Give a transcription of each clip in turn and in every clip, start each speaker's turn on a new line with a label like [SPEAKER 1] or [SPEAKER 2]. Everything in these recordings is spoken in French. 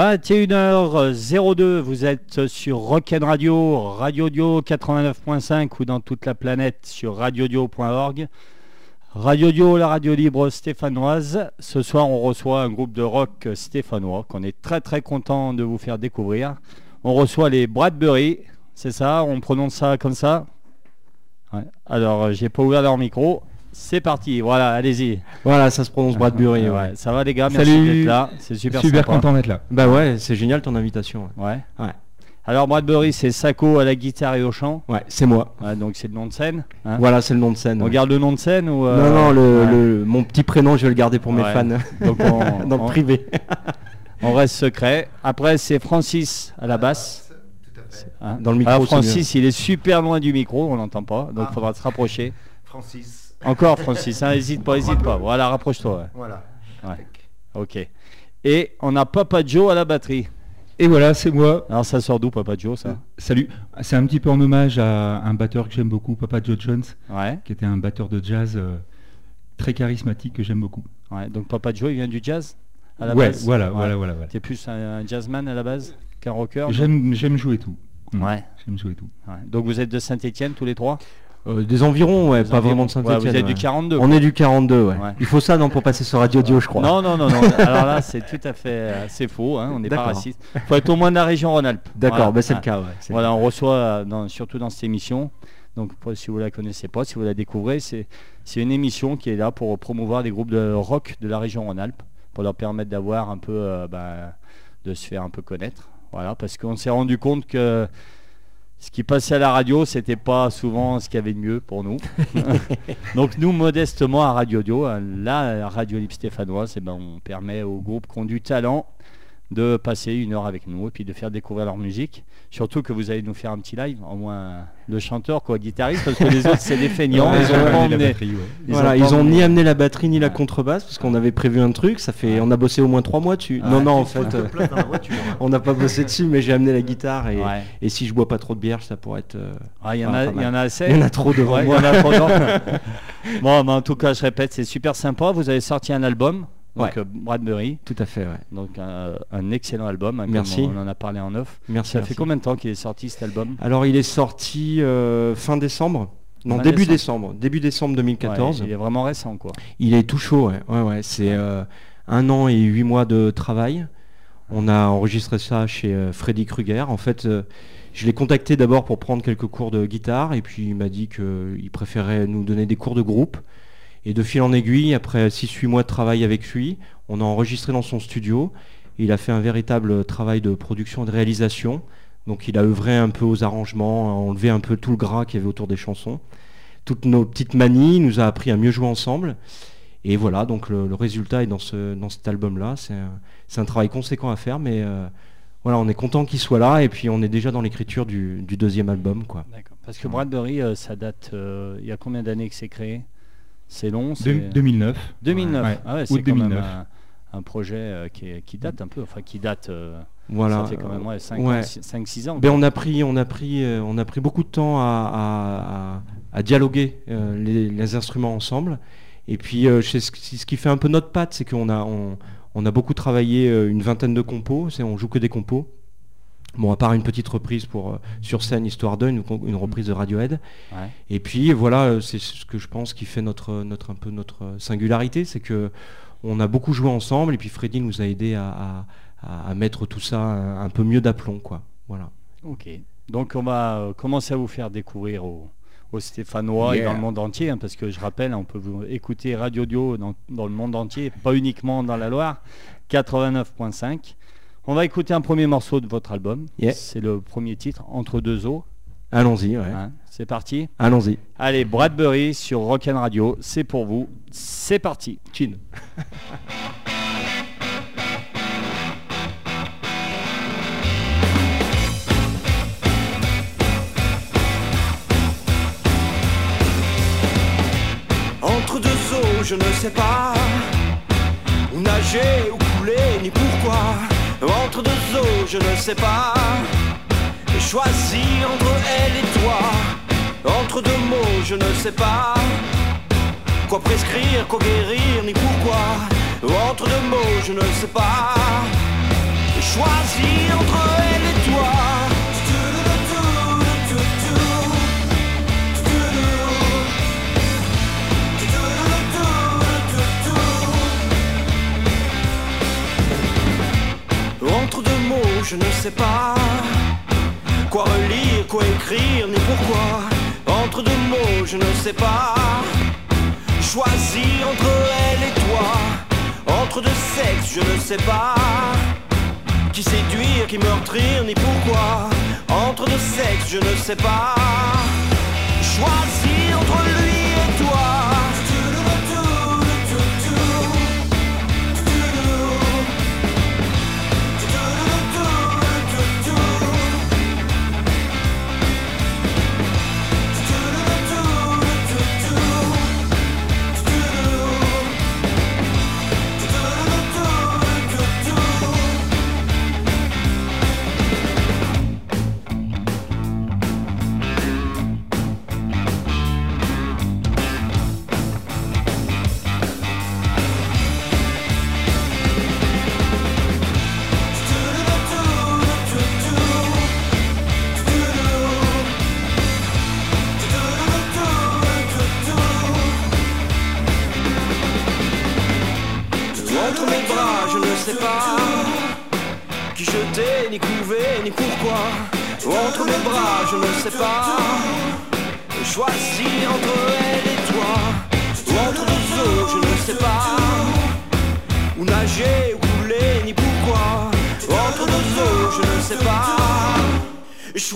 [SPEAKER 1] 21h02, vous êtes sur Rock'n Radio, Radio Dio 89.5 ou dans toute la planète sur radiodio.org. Radio Dio, la radio libre stéphanoise. Ce soir, on reçoit un groupe de rock stéphanois qu'on est très très content de vous faire découvrir. On reçoit les Bradbury, c'est ça? On prononce ça comme ça? Alors, euh, j'ai pas ouvert leur micro. C'est parti, voilà, allez-y.
[SPEAKER 2] Voilà, ça se prononce Bradbury.
[SPEAKER 1] Ouais,
[SPEAKER 2] ouais.
[SPEAKER 1] Ça va les gars, merci
[SPEAKER 3] Salut.
[SPEAKER 1] d'être là. C'est super,
[SPEAKER 3] Super
[SPEAKER 1] sympa.
[SPEAKER 3] content d'être là.
[SPEAKER 2] Bah ouais, c'est génial ton invitation.
[SPEAKER 1] Ouais.
[SPEAKER 2] Ouais.
[SPEAKER 1] Alors Bradbury, c'est Sacco à la guitare et au chant.
[SPEAKER 2] Ouais, c'est moi.
[SPEAKER 1] Ouais, donc c'est le nom de scène. hein.
[SPEAKER 2] Voilà, c'est le nom de scène.
[SPEAKER 1] On
[SPEAKER 2] ouais.
[SPEAKER 1] garde le nom de scène ou euh,
[SPEAKER 2] Non, non, le,
[SPEAKER 1] ouais.
[SPEAKER 2] le- mon petit prénom, je vais le garder pour mes fans.
[SPEAKER 1] Donc on,
[SPEAKER 2] Dans le
[SPEAKER 1] on-
[SPEAKER 2] privé.
[SPEAKER 1] on reste secret. Après c'est Francis à la basse. Hein.
[SPEAKER 2] Dans le micro,
[SPEAKER 1] Alors. Francis, il est super loin du micro, on n'entend pas, donc il
[SPEAKER 4] Ah.
[SPEAKER 1] faudra se rapprocher.
[SPEAKER 4] Francis.
[SPEAKER 1] Encore Francis, hein, hésite pas, hésite pas. Voilà, rapproche-toi. ouais.
[SPEAKER 4] Voilà.
[SPEAKER 1] Ouais. Ok. Et on a Papa Joe à la batterie.
[SPEAKER 3] Et voilà, c'est moi.
[SPEAKER 1] Alors ça sort d'où Papa Joe ça?
[SPEAKER 3] Salut. C'est un petit peu en hommage à un batteur que j'aime beaucoup, Papa Joe Jones,
[SPEAKER 1] Ouais.
[SPEAKER 3] qui était un batteur de jazz euh, très charismatique que j'aime beaucoup.
[SPEAKER 1] Ouais. Donc Papa Joe, il vient du jazz à la
[SPEAKER 3] ouais,
[SPEAKER 1] base?
[SPEAKER 3] voilà,
[SPEAKER 1] Ouais.
[SPEAKER 3] voilà, voilà, voilà.
[SPEAKER 1] T'es plus un, un jazzman à la base qu'un rocker
[SPEAKER 3] J'aime, j'aime jouer tout.
[SPEAKER 1] Ouais.
[SPEAKER 3] J'aime jouer tout.
[SPEAKER 1] ouais. Donc vous êtes de Saint-Étienne tous les trois?
[SPEAKER 2] Euh, des environs, ouais,
[SPEAKER 1] Des
[SPEAKER 2] pas
[SPEAKER 1] environs.
[SPEAKER 2] vraiment de
[SPEAKER 1] Ouais,
[SPEAKER 2] Saint-Etienne.
[SPEAKER 1] Vous êtes du 42
[SPEAKER 2] On est du 42, ouais.
[SPEAKER 1] Ouais.
[SPEAKER 2] Il faut ça, non, pour passer sur Radio Dio, je crois.
[SPEAKER 1] Non, non, non, non. Alors là, c'est tout à fait euh, c'est faux. hein, On n'est pas raciste. Il faut être au moins de la région Rhône-Alpes.
[SPEAKER 2] D'accord,
[SPEAKER 1] Voilà.
[SPEAKER 2] bah c'est
[SPEAKER 1] Ouais.
[SPEAKER 2] le cas, ouais. le
[SPEAKER 1] Voilà, on reçoit, dans- surtout dans cette émission, donc si vous la connaissez pas, si vous la découvrez, c'est c'est une émission qui est là pour promouvoir des groupes de rock de la région Rhône-Alpes, pour leur permettre d'avoir un peu, euh, bah, de se faire un peu connaître. Voilà, parce qu'on s'est rendu compte que ce qui passait à la radio, c'était pas souvent ce qu'il y avait de mieux pour nous. Donc nous, modestement à Radio Dio, euh, la radio libre stéphanoise, eh ben, on permet aux groupes qui ont du talent de passer une heure avec nous et puis de faire découvrir leur musique. Surtout que vous allez nous faire un petit live, au moins le chanteur, quoi, guitariste, parce que les autres c'est des feignants,
[SPEAKER 2] Ouais,
[SPEAKER 1] ils ont pas emmené-
[SPEAKER 3] batterie, ouais.
[SPEAKER 1] ils
[SPEAKER 2] voilà,
[SPEAKER 1] ont
[SPEAKER 2] ils
[SPEAKER 1] pas
[SPEAKER 2] ont ni amené la batterie ni la contrebasse parce qu'on avait prévu un truc. Ça fait, on a bossé au moins trois mois dessus.
[SPEAKER 1] Ouais.
[SPEAKER 2] Non, non, en fait, euh,
[SPEAKER 4] voiture. hein.
[SPEAKER 2] on n'a pas bossé dessus, mais j'ai amené la guitare et,
[SPEAKER 1] Ouais.
[SPEAKER 2] et si je bois pas trop de bière, ça pourrait être. euh,
[SPEAKER 1] Ah, il y en a,
[SPEAKER 2] pas
[SPEAKER 1] il y en a assez.
[SPEAKER 2] Il y en a trop devant
[SPEAKER 1] Ouais, il y
[SPEAKER 2] moi.
[SPEAKER 1] en a trop dedans. bon, mais en tout cas, je répète, c'est super sympa. Vous avez sorti un album, donc
[SPEAKER 2] Ouais.
[SPEAKER 1] euh, Bradbury,
[SPEAKER 2] Tout à fait, ouais.
[SPEAKER 1] donc un, un excellent album. hein,
[SPEAKER 2] Merci.
[SPEAKER 1] On en a parlé en off.
[SPEAKER 2] Merci.
[SPEAKER 1] Ça
[SPEAKER 2] merci.
[SPEAKER 1] fait combien de temps qu'il est sorti cet album?
[SPEAKER 2] Alors, il est sorti euh, fin décembre. Non,
[SPEAKER 1] Fin
[SPEAKER 2] début
[SPEAKER 1] décembre.
[SPEAKER 2] décembre. Début décembre 2014.
[SPEAKER 1] Ouais, Il est vraiment récent, quoi.
[SPEAKER 2] Il est tout chaud, ouais. C'est euh, un an et huit mois de travail. On a enregistré ça chez euh, Freddy Krueger. En fait, je l'ai contacté d'abord pour prendre quelques cours de guitare et puis il m'a dit qu'il préférait nous donner des cours de groupe. Et de fil en aiguille, après 6-8 mois de travail avec lui, on a enregistré dans son studio. Il a fait un véritable travail de production et de réalisation. Donc il a œuvré un peu aux arrangements, a enlevé un peu tout le gras qu'il y avait autour des chansons. Toutes nos petites manies, il nous a appris à mieux jouer ensemble. Et voilà, donc le, résultat est dans, ce, dans cet album-là. C'est un, travail conséquent à faire, mais euh, voilà, on est content qu'il soit là et puis on est déjà dans l'écriture du, deuxième album. Quoi.
[SPEAKER 1] Parce que Bradbury, euh, ça date. euh, il y a combien d'années que c'est créé? C'est long.
[SPEAKER 3] De-
[SPEAKER 1] c'est
[SPEAKER 3] 2009.
[SPEAKER 1] 2009.
[SPEAKER 3] Ouais.
[SPEAKER 1] Ah ouais, c'est quand même
[SPEAKER 3] 2009.
[SPEAKER 1] un, un projet euh, qui, est- qui date un peu, enfin qui date. euh,
[SPEAKER 2] Voilà.
[SPEAKER 1] Ça fait quand même 5
[SPEAKER 2] ouais.
[SPEAKER 1] 5-6 ans.
[SPEAKER 2] Ben, on a pris, on a pris, euh, on a pris beaucoup de temps à, à- à- à dialoguer euh, les, les instruments ensemble. Et puis, euh, ce, qui- ce qui fait un peu notre patte, c'est qu'on a, on, on a beaucoup travaillé une vingtaine de compos. C'est, on joue que des compos. Bon, à part une petite reprise pour euh, sur scène histoire de une, une reprise de Radiohead.
[SPEAKER 1] Ouais.
[SPEAKER 2] Et puis voilà, euh, c'est ce que je pense qui fait notre, notre un peu notre euh, singularité, c'est que on a beaucoup joué ensemble et puis Freddy nous a aidé à, à- mettre tout ça un, un peu mieux d'aplomb, quoi. Voilà.
[SPEAKER 1] Ok. Donc on va commencer à vous faire découvrir aux, aux Stéphanois et dans le monde entier, hein, parce que je rappelle, on peut vous écouter Radio Dio dans, dans le monde entier, pas uniquement dans la Loire, 89.5. On va écouter un premier morceau de votre album.
[SPEAKER 2] Yeah.
[SPEAKER 1] C'est le premier titre, Entre deux eaux.
[SPEAKER 2] Allons-y, ouais.
[SPEAKER 1] hein. C'est parti.
[SPEAKER 2] Allons-y.
[SPEAKER 1] Allez, Bradbury sur Rock'n Radio, c'est pour vous. C'est parti.
[SPEAKER 2] Chin.
[SPEAKER 5] Entre deux eaux, je ne sais pas où nager, où couler, ni pourquoi. Entre deux eaux, je ne sais pas choisir entre elle et toi. Entre deux mots, je ne sais pas quoi prescrire, quoi guérir, ni pourquoi. Entre deux mots, je ne sais pas Choisis entre elle et toi. Je ne sais pas quoi relire, quoi écrire, ni pourquoi. Entre deux mots, je ne sais pas. Choisir entre elle et toi. Entre deux sexes, je ne sais pas. Qui séduire, qui meurtrir, ni pourquoi. Entre deux sexes, je ne sais pas. Choisir entre lui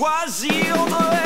[SPEAKER 5] choisir entre elle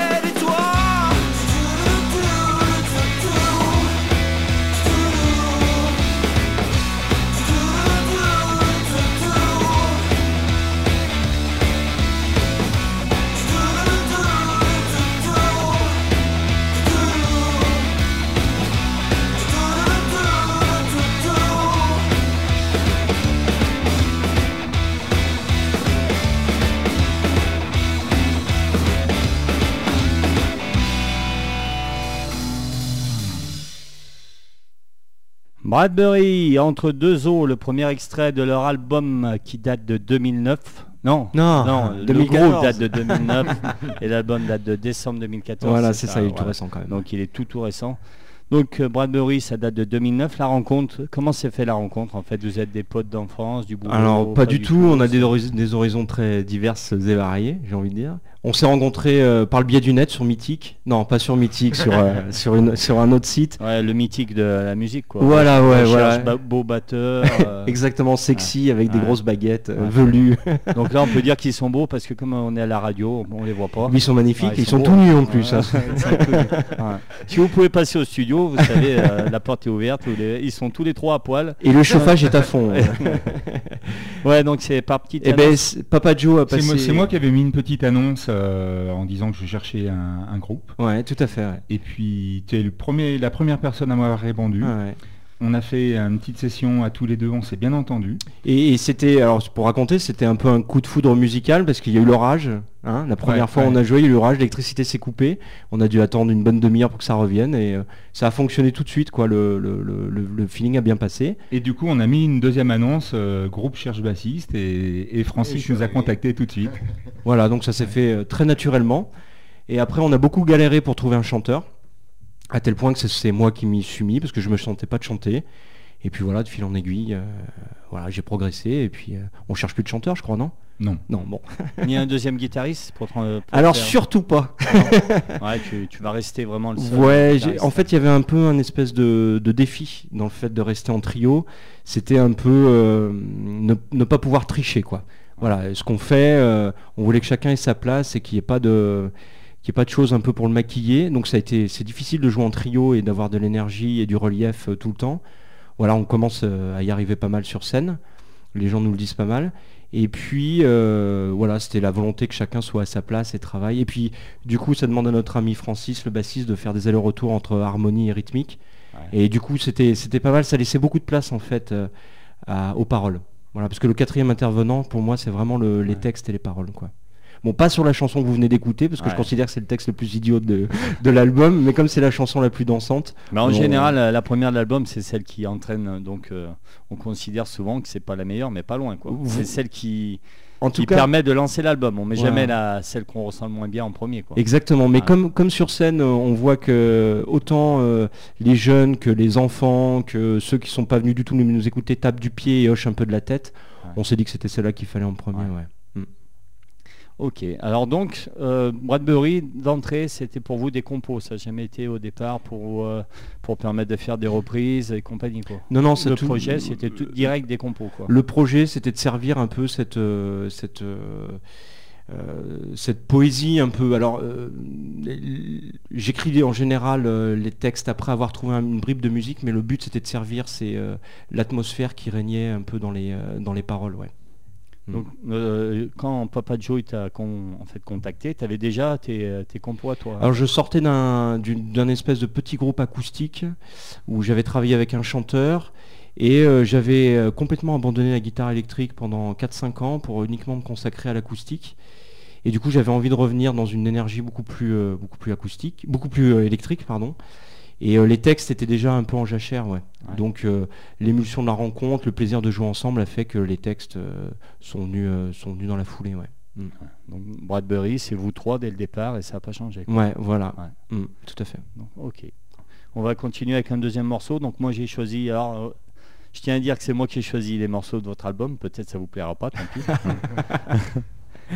[SPEAKER 1] Bradbury, Entre deux eaux, le premier extrait de leur album qui date de 2009. Non,
[SPEAKER 2] Non,
[SPEAKER 1] non, le
[SPEAKER 2] 2014.
[SPEAKER 1] groupe date de 2009 et l'album date de décembre 2014.
[SPEAKER 2] Voilà, c'est ça, il est tout récent quand même.
[SPEAKER 1] Donc il est tout tout récent. Donc euh, Bradbury, ça date de 2009. La rencontre, comment s'est fait la rencontre en fait? Vous êtes des potes d'enfance, du boulot?
[SPEAKER 2] Alors pas, du tout, on a des, horizons- des horizons très diverses et variés, j'ai envie de dire. On s'est rencontrés euh, par le biais du net sur Mythique. Non, pas sur Mythique, sur, euh, sur, une- sur un autre site.
[SPEAKER 1] Ouais, le mythique de la musique quoi.
[SPEAKER 2] Voilà,
[SPEAKER 1] On
[SPEAKER 2] ouais, voilà.
[SPEAKER 1] ba- beau batteur. euh,
[SPEAKER 2] Exactement sexy avec des
[SPEAKER 1] Ouais.
[SPEAKER 2] grosses baguettes
[SPEAKER 1] Ouais.
[SPEAKER 2] velues.
[SPEAKER 1] donc là on peut dire qu'ils sont beaux parce que comme on est à la radio, on les voit pas.
[SPEAKER 2] Mais ils sont magnifiques,
[SPEAKER 1] Ouais,
[SPEAKER 2] ils, sont, tout nus en plus. Hein.
[SPEAKER 1] Si vous pouvez passer au studio, vous savez, euh, la porte est ouverte, les- ils sont tous les trois à poil.
[SPEAKER 2] Et le chauffage est à fond.
[SPEAKER 1] Ouais, donc c'est par petite
[SPEAKER 2] Et ben Papa Joe a
[SPEAKER 3] C'est
[SPEAKER 2] passé.
[SPEAKER 3] moi, c'est moi qui avais mis une petite annonce euh, en disant que je cherchais un, un groupe.
[SPEAKER 2] Ouais, tout à fait. ouais.
[SPEAKER 3] Et puis tu es le premier, la première personne à m'avoir répondu.
[SPEAKER 2] Ouais.
[SPEAKER 3] On a fait une petite session à tous les deux, on s'est bien entendu.
[SPEAKER 2] Et, et c'était, alors pour raconter, c'était un peu un coup de foudre musical parce qu'il y a eu l'orage. hein. La première
[SPEAKER 3] Ouais,
[SPEAKER 2] fois
[SPEAKER 3] ouais.
[SPEAKER 2] on a joué, il y a eu l'orage, l'électricité s'est coupée. On a dû attendre une bonne demi-heure pour que ça revienne et euh, ça a fonctionné tout de suite. Quoi. Le, le- le- le- le feeling a bien passé.
[SPEAKER 3] Et du coup, on a mis une deuxième annonce, euh, groupe cherche bassiste, et, et Francis nous a contacté tout de suite.
[SPEAKER 2] Voilà, donc ça s'est fait euh, très naturellement. Et après, on a beaucoup galéré pour trouver un chanteur, à tel point que c'est- moi qui m'y suis mis parce que je me sentais pas de chanter. Et puis voilà, de fil en aiguille, euh, voilà, j'ai progressé. Et puis, euh, on cherche plus de chanteur, je crois, non?
[SPEAKER 3] Non.
[SPEAKER 2] Non, bon.
[SPEAKER 1] Il y a un deuxième guitariste pour, pour
[SPEAKER 2] Alors
[SPEAKER 1] faire-
[SPEAKER 2] surtout pas.
[SPEAKER 1] Ouais, tu, tu vas rester vraiment le seul.
[SPEAKER 2] Ouais, en fait, il y avait un peu un espèce de, de défi dans le fait de rester en trio. C'était un peu euh, ne, ne pas pouvoir tricher, quoi. Voilà, ce qu'on fait, euh, on voulait que chacun ait sa place et qu'il n'y ait pas de qu'il y ait pas de choses un peu pour le maquiller. Donc ça a été, c'est difficile de jouer en trio et d'avoir de l'énergie et du relief euh, tout le temps. Voilà, on commence euh, à y arriver pas mal sur scène. Les gens nous le disent pas mal. Et puis euh, voilà, c'était la volonté que chacun soit à sa place et travaille. Et puis du coup, ça demande à notre ami Francis, le bassiste, de faire des allers-retours entre harmonie et rythmique.
[SPEAKER 1] Ouais.
[SPEAKER 2] Et du coup, c'était c'était pas mal. Ça laissait beaucoup de place en fait euh, à- aux paroles. Voilà, parce que le quatrième intervenant, pour moi, c'est vraiment le- les textes et les paroles, quoi. Bon, pas sur la chanson que vous venez d'écouter, parce que je considère que c'est le texte le plus idiot de, de l'album, mais comme c'est la chanson la plus dansante,
[SPEAKER 1] Mais en général, la la première de l'album, c'est celle qui entraîne. Donc, euh, on considère souvent que c'est pas la meilleure, mais pas loin. quoi.
[SPEAKER 2] Vous-
[SPEAKER 1] C'est celle qui,
[SPEAKER 2] en tout
[SPEAKER 1] qui
[SPEAKER 2] cas,
[SPEAKER 1] permet de lancer l'album. On met jamais la, celle qu'on ressent le moins bien en premier. Quoi.
[SPEAKER 2] Exactement, mais
[SPEAKER 1] Ouais.
[SPEAKER 2] comme, comme sur scène, euh, on voit que autant euh, les jeunes que les enfants, que ceux qui sont pas venus du tout nous, nous écouter tapent du pied et hochent un peu de la tête,
[SPEAKER 1] Ouais.
[SPEAKER 2] on s'est dit que c'était celle-là qu'il fallait en premier.
[SPEAKER 1] Ok, alors donc, euh, Bradbury, d'entrée, c'était pour vous des compos. Ça n'a jamais été au départ pour, euh, pour permettre de faire des reprises et compagnie. Quoi.
[SPEAKER 2] Non, non,
[SPEAKER 1] Le
[SPEAKER 2] tout-
[SPEAKER 1] projet, c'était tout direct des compos. Quoi.
[SPEAKER 2] Le projet, c'était de servir un peu cette, euh, cette, cette poésie un peu. Alors, j'écris en général les textes après avoir trouvé un- une bribe de musique, mais le but c'était de servir c'est l'atmosphère qui régnait un peu dans les, dans les paroles. Ouais.
[SPEAKER 1] Donc, euh, quand Papa Joe t'a en fait, contacté, tu avais déjà tes, tes compos à toi.
[SPEAKER 2] Alors je sortais d'un espèce de petit groupe acoustique où j'avais travaillé avec un chanteur et euh, j'avais euh, complètement abandonné la guitare électrique pendant 4-5 ans pour uniquement me consacrer à l'acoustique. Et du coup j'avais envie de revenir dans une énergie beaucoup plus, beaucoup plus acoustique, beaucoup plus électrique, pardon. Et euh, les textes étaient déjà un peu en jachère, ouais.
[SPEAKER 1] Ouais.
[SPEAKER 2] Donc euh, l'émulsion de la rencontre, le plaisir de jouer ensemble a fait que les textes euh, sont, venus, sont venus dans la foulée, ouais.
[SPEAKER 1] Donc, Bradbury, c'est vous trois dès le départ et ça n'a pas changé. quoi.
[SPEAKER 2] Ouais, voilà.
[SPEAKER 1] Ouais.
[SPEAKER 2] Mm, tout à fait.
[SPEAKER 1] Donc, ok. On va continuer avec un deuxième morceau. Donc moi j'ai choisi. Alors, je tiens à dire que c'est moi qui ai choisi les morceaux de votre album. Peut-être ça vous plaira pas, tant pis.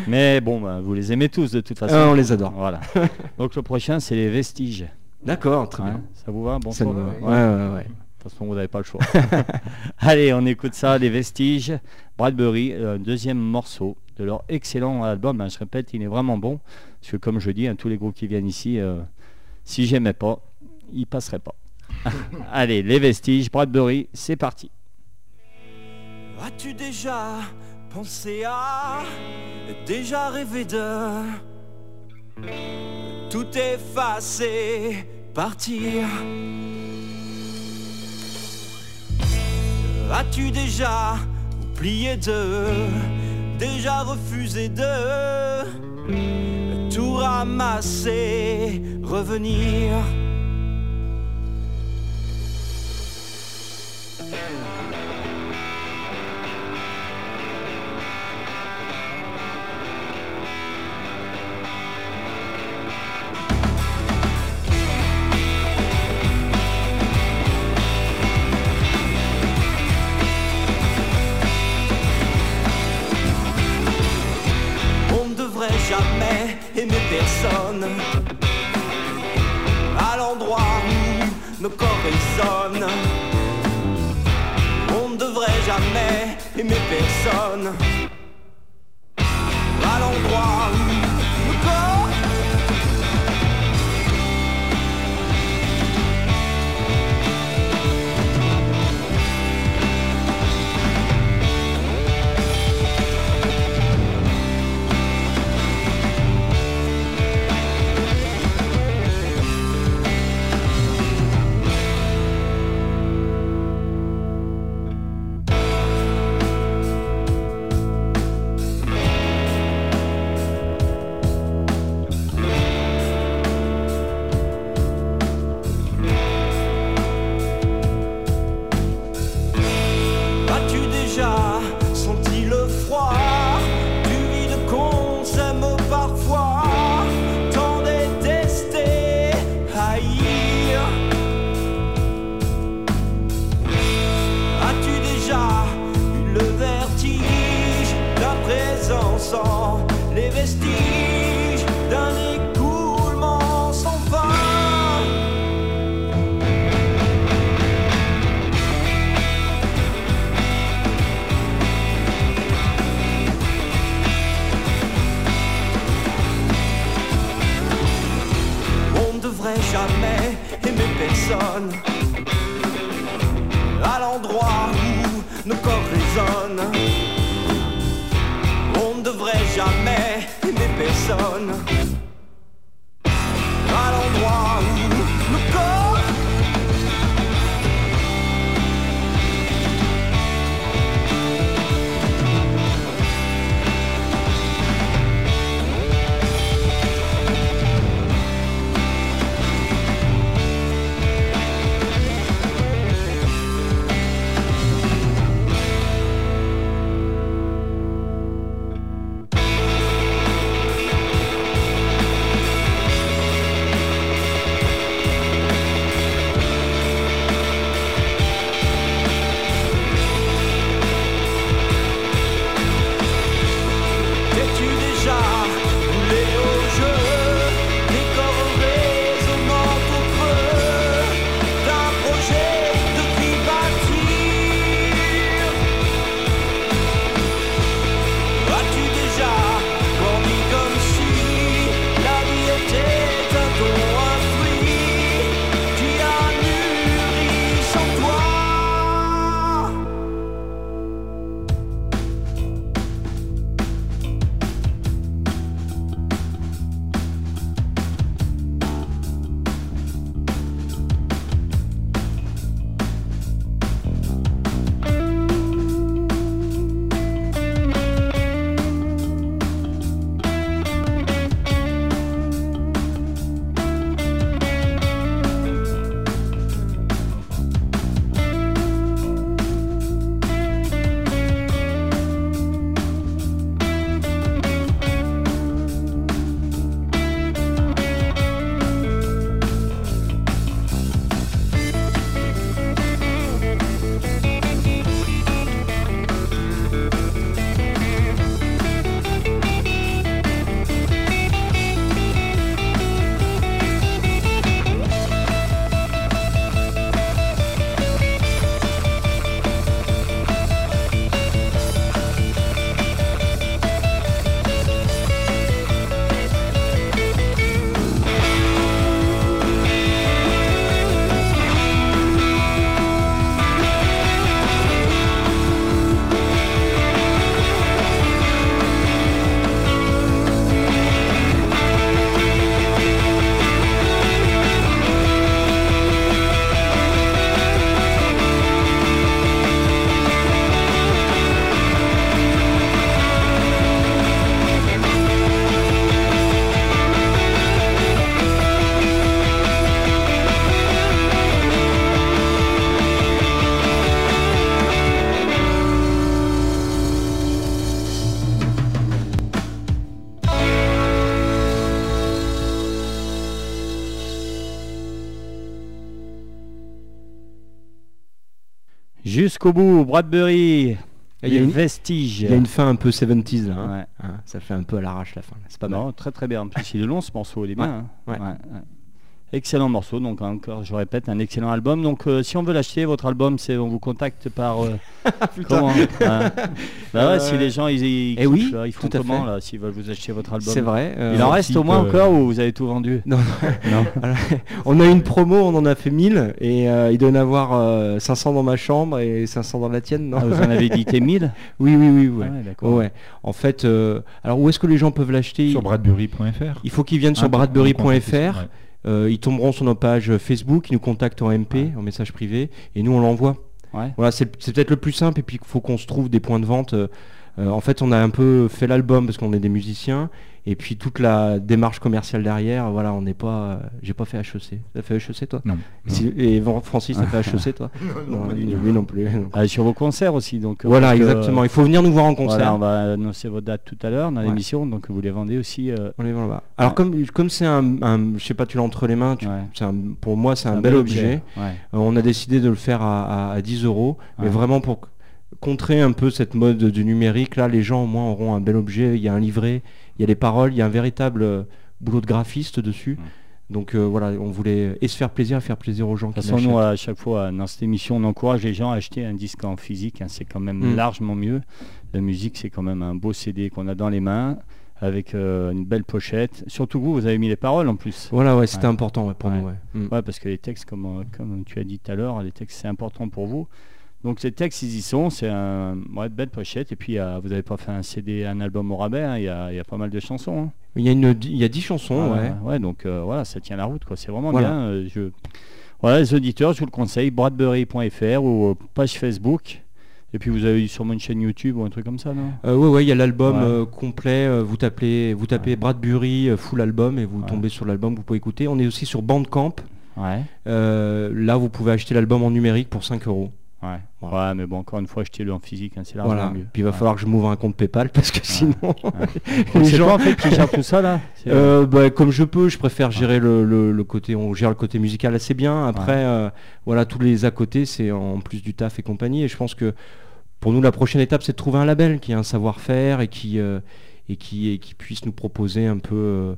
[SPEAKER 1] Mais bon, bah, vous les aimez tous de toute façon.
[SPEAKER 2] On les adore.
[SPEAKER 1] Voilà. Donc le prochain, c'est les vestiges.
[SPEAKER 2] D'accord, très
[SPEAKER 1] Ouais,
[SPEAKER 2] bien.
[SPEAKER 1] Ça vous va? Bon
[SPEAKER 2] Ça
[SPEAKER 1] choix
[SPEAKER 2] nous va.
[SPEAKER 1] Ouais.
[SPEAKER 2] Ouais, ouais, ouais.
[SPEAKER 1] De toute façon, vous n'avez pas le choix. Allez, on écoute ça, les vestiges. Bradbury, un deuxième morceau de leur excellent album. hein. je répète, il est vraiment bon. Parce que comme je dis, hein, tous les groupes qui viennent ici, euh, si j'aimais pas, ils passeraient pas. Allez, les vestiges, Bradbury, c'est parti.
[SPEAKER 5] As-tu déjà pensé à, déjà rêvé de tout effacer, partir. As-tu déjà oublié de, déjà refusé de tout ramasser, revenir? Jamais aimer personne à l'endroit où nos corps résonnent. On ne devrait jamais aimer personne à l'endroit où
[SPEAKER 1] Jusqu'au bout, Bradbury.
[SPEAKER 2] Il y a une-
[SPEAKER 1] vestiges.
[SPEAKER 2] Il y a une fin un peu 70s là. hein.
[SPEAKER 1] Ouais.
[SPEAKER 2] Hein, ça fait un peu à l'arrache la fin. C'est pas mal.
[SPEAKER 1] Non, très très bien. En plus, il est long ce morceau, il est
[SPEAKER 2] Ouais,
[SPEAKER 1] hein.
[SPEAKER 2] ouais.
[SPEAKER 1] Excellent morceau, donc encore, je répète, un excellent album. Donc, euh, si on veut l'acheter, votre album, c'est on vous contacte par euh, comment hein Bah ouais, si
[SPEAKER 2] Euh,
[SPEAKER 1] les gens ils, ils,
[SPEAKER 2] eh oui,
[SPEAKER 1] kiffent, là, ils font
[SPEAKER 2] tout à
[SPEAKER 1] comment là s'ils veulent vous acheter votre album?
[SPEAKER 2] C'est vrai. euh,
[SPEAKER 1] Il en reste au moins
[SPEAKER 3] euh,
[SPEAKER 1] encore ou vous avez tout vendu
[SPEAKER 2] Non,
[SPEAKER 1] Non.
[SPEAKER 2] Alors, on a une promo, on en a fait 1000 et euh, il doit y en avoir euh, 500 dans ma chambre et 500 dans la tienne, non?
[SPEAKER 1] Ah, Vous en avez édité 1000
[SPEAKER 2] Oui, oui, oui. ouais.
[SPEAKER 1] Ah ouais.
[SPEAKER 2] Ouais. En fait, euh, alors où est-ce que les gens peuvent l'acheter?
[SPEAKER 3] Sur bradbury.fr.
[SPEAKER 2] Il faut qu'ils viennent sur
[SPEAKER 3] Ah,
[SPEAKER 2] bradbury.fr. euh, ils tomberont sur nos pages Facebook, ils nous contactent en MP,
[SPEAKER 1] Ouais.
[SPEAKER 2] en message privé, et nous on l'envoie.
[SPEAKER 1] Ouais.
[SPEAKER 2] Voilà, c'est peut-être le plus simple, et puis il faut qu'on se trouve des points de vente. euh, en fait, on a un peu fait l'album parce qu'on est des musiciens, et puis toute la démarche commerciale derrière, voilà, on n'est pas. euh, J'ai pas fait HEC. T'as fait HEC toi?
[SPEAKER 3] Non.
[SPEAKER 2] Si- Et Francis, t'as fait HEC toi? Non, lui non plus.
[SPEAKER 1] Ah, sur vos concerts aussi. Donc, euh,
[SPEAKER 2] Voilà,
[SPEAKER 1] que,
[SPEAKER 2] exactement. Il faut venir nous voir en
[SPEAKER 1] Voilà,
[SPEAKER 2] concert.
[SPEAKER 1] on va annoncer vos dates tout à l'heure dans
[SPEAKER 2] Ouais.
[SPEAKER 1] l'émission, donc vous les vendez aussi. euh,
[SPEAKER 2] On les vend là-bas. Alors
[SPEAKER 1] Ouais.
[SPEAKER 2] comme comme c'est un, un- je sais pas, tu l'as entre les mains. tu-
[SPEAKER 1] Ouais.
[SPEAKER 2] c'est un- pour moi, c'est un, bel objet.
[SPEAKER 1] Ouais.
[SPEAKER 2] Euh, on a décidé de le faire à, à- à 10 euros, mais vraiment pour contrer un peu cette mode du numérique. Là, les gens au moins auront un bel objet. Il y a un livret, il y a les paroles, il y a un véritable euh, boulot de graphiste dessus. Donc euh, voilà, on voulait et se faire plaisir et faire plaisir aux gens
[SPEAKER 1] De toute
[SPEAKER 2] qui
[SPEAKER 1] façon, nous, à chaque fois, dans cette émission, on encourage les gens à acheter un disque en physique. hein, c'est quand même
[SPEAKER 2] Mm.
[SPEAKER 1] largement mieux. La musique, c'est quand même un beau CD qu'on a dans les mains, avec euh, une belle pochette. Surtout vous, vous avez mis les paroles en plus.
[SPEAKER 2] Voilà, ouais, c'était
[SPEAKER 1] Ouais.
[SPEAKER 2] important ouais, pour
[SPEAKER 1] Ouais.
[SPEAKER 2] nous. ouais. Mm.
[SPEAKER 1] Ouais, parce que les textes, comme, euh, comme tu as dit tout à l'heure, les textes, c'est important pour vous. Donc les textes, ils y sont. C'est un ouais, belle pochette. Et puis, euh, vous n'avez pas fait un CD, un album au rabais. hein, Il y, a, il y a pas mal de chansons. hein.
[SPEAKER 2] Il y a une, il y a 10 chansons,
[SPEAKER 1] Ah,
[SPEAKER 2] ouais.
[SPEAKER 1] ouais, donc euh, voilà, ça tient la route, quoi. C'est vraiment
[SPEAKER 2] Voilà.
[SPEAKER 1] bien. euh, je... Voilà, les auditeurs, je vous le conseille, bradbury.fr ou euh, page Facebook. Et puis vous avez sûrement une chaîne YouTube ou un truc comme ça, non?
[SPEAKER 2] Euh, ouais, ouais, il y a l'album
[SPEAKER 1] Ouais.
[SPEAKER 2] euh, complet. euh, vous tapez, vous tapez
[SPEAKER 1] Ouais.
[SPEAKER 2] Bradbury full album et vous
[SPEAKER 1] Ouais.
[SPEAKER 2] tombez sur l'album. Vous pouvez écouter. On est aussi sur Bandcamp. Là, vous pouvez acheter l'album en numérique pour 5 euros.
[SPEAKER 1] Ouais.
[SPEAKER 2] Voilà.
[SPEAKER 1] Ouais, mais bon, encore une fois, achetez-le en physique, hein, c'est largement
[SPEAKER 2] Voilà.
[SPEAKER 1] mieux.
[SPEAKER 2] Puis il va
[SPEAKER 1] Ouais.
[SPEAKER 2] falloir que je m'ouvre un compte PayPal parce que sinon,
[SPEAKER 1] C'est
[SPEAKER 2] gens-
[SPEAKER 1] toi en fait qui gère tout ça là C'est-
[SPEAKER 2] Euh, bah, comme je peux, je préfère gérer le, le- le côté, on gère le côté musical assez bien. Après, euh, voilà, tous les à côté, c'est en plus du taf et compagnie. Et je pense que pour nous, la prochaine étape, c'est de trouver un label qui a un savoir-faire et qui euh, et qui et qui puisse nous proposer un peu euh, euh,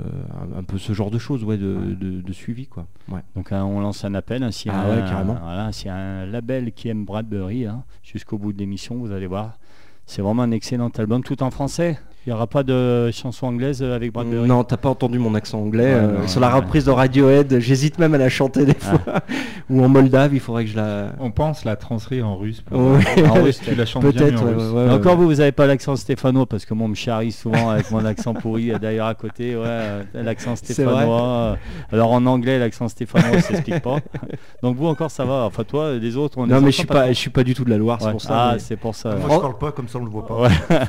[SPEAKER 2] un, un peu ce genre de choses, ouais, de,
[SPEAKER 1] Ouais.
[SPEAKER 2] de- de suivi, quoi. Ouais.
[SPEAKER 1] Donc hein, on lance un appel, hein, a
[SPEAKER 2] Ah
[SPEAKER 1] un,
[SPEAKER 2] ouais, carrément.
[SPEAKER 1] voilà, s'il y a un label qui aime Bradbury, hein, jusqu'au bout de l'émission, vous allez voir. C'est vraiment un excellent album, tout en français. Il n'y aura pas de chanson anglaise euh, avec Bradbury
[SPEAKER 2] Non, t'as pas entendu mon accent anglais
[SPEAKER 1] Ouais,
[SPEAKER 2] euh,
[SPEAKER 1] non,
[SPEAKER 2] sur la
[SPEAKER 1] ouais.
[SPEAKER 2] reprise de Radiohead. J'hésite même à la chanter des
[SPEAKER 1] Ah.
[SPEAKER 2] fois. Ou en moldave, il faudrait que je la.
[SPEAKER 3] On pense la transcrire en russe. pour-
[SPEAKER 2] Ouais.
[SPEAKER 3] En russe, tu la chantes bien, en russe.
[SPEAKER 2] ouais, ouais,
[SPEAKER 1] Mais Encore vous, vous n'avez pas l'accent stéphanois parce que moi, on me charrie souvent avec mon accent pourri euh, d'ailleurs à côté. Ouais, l'accent stéphanois. Alors en anglais, l'accent stéphanois, ça s'explique pas. Donc vous encore, ça va. Enfin toi, les autres, on
[SPEAKER 2] Non, mais je suis pas, je suis pas du tout de la Loire, c'est pour ça.
[SPEAKER 1] Ah,
[SPEAKER 2] mais-
[SPEAKER 1] c'est pour ça.
[SPEAKER 4] Moi, je parle pas comme ça, on le voit pas.
[SPEAKER 1] Ouais.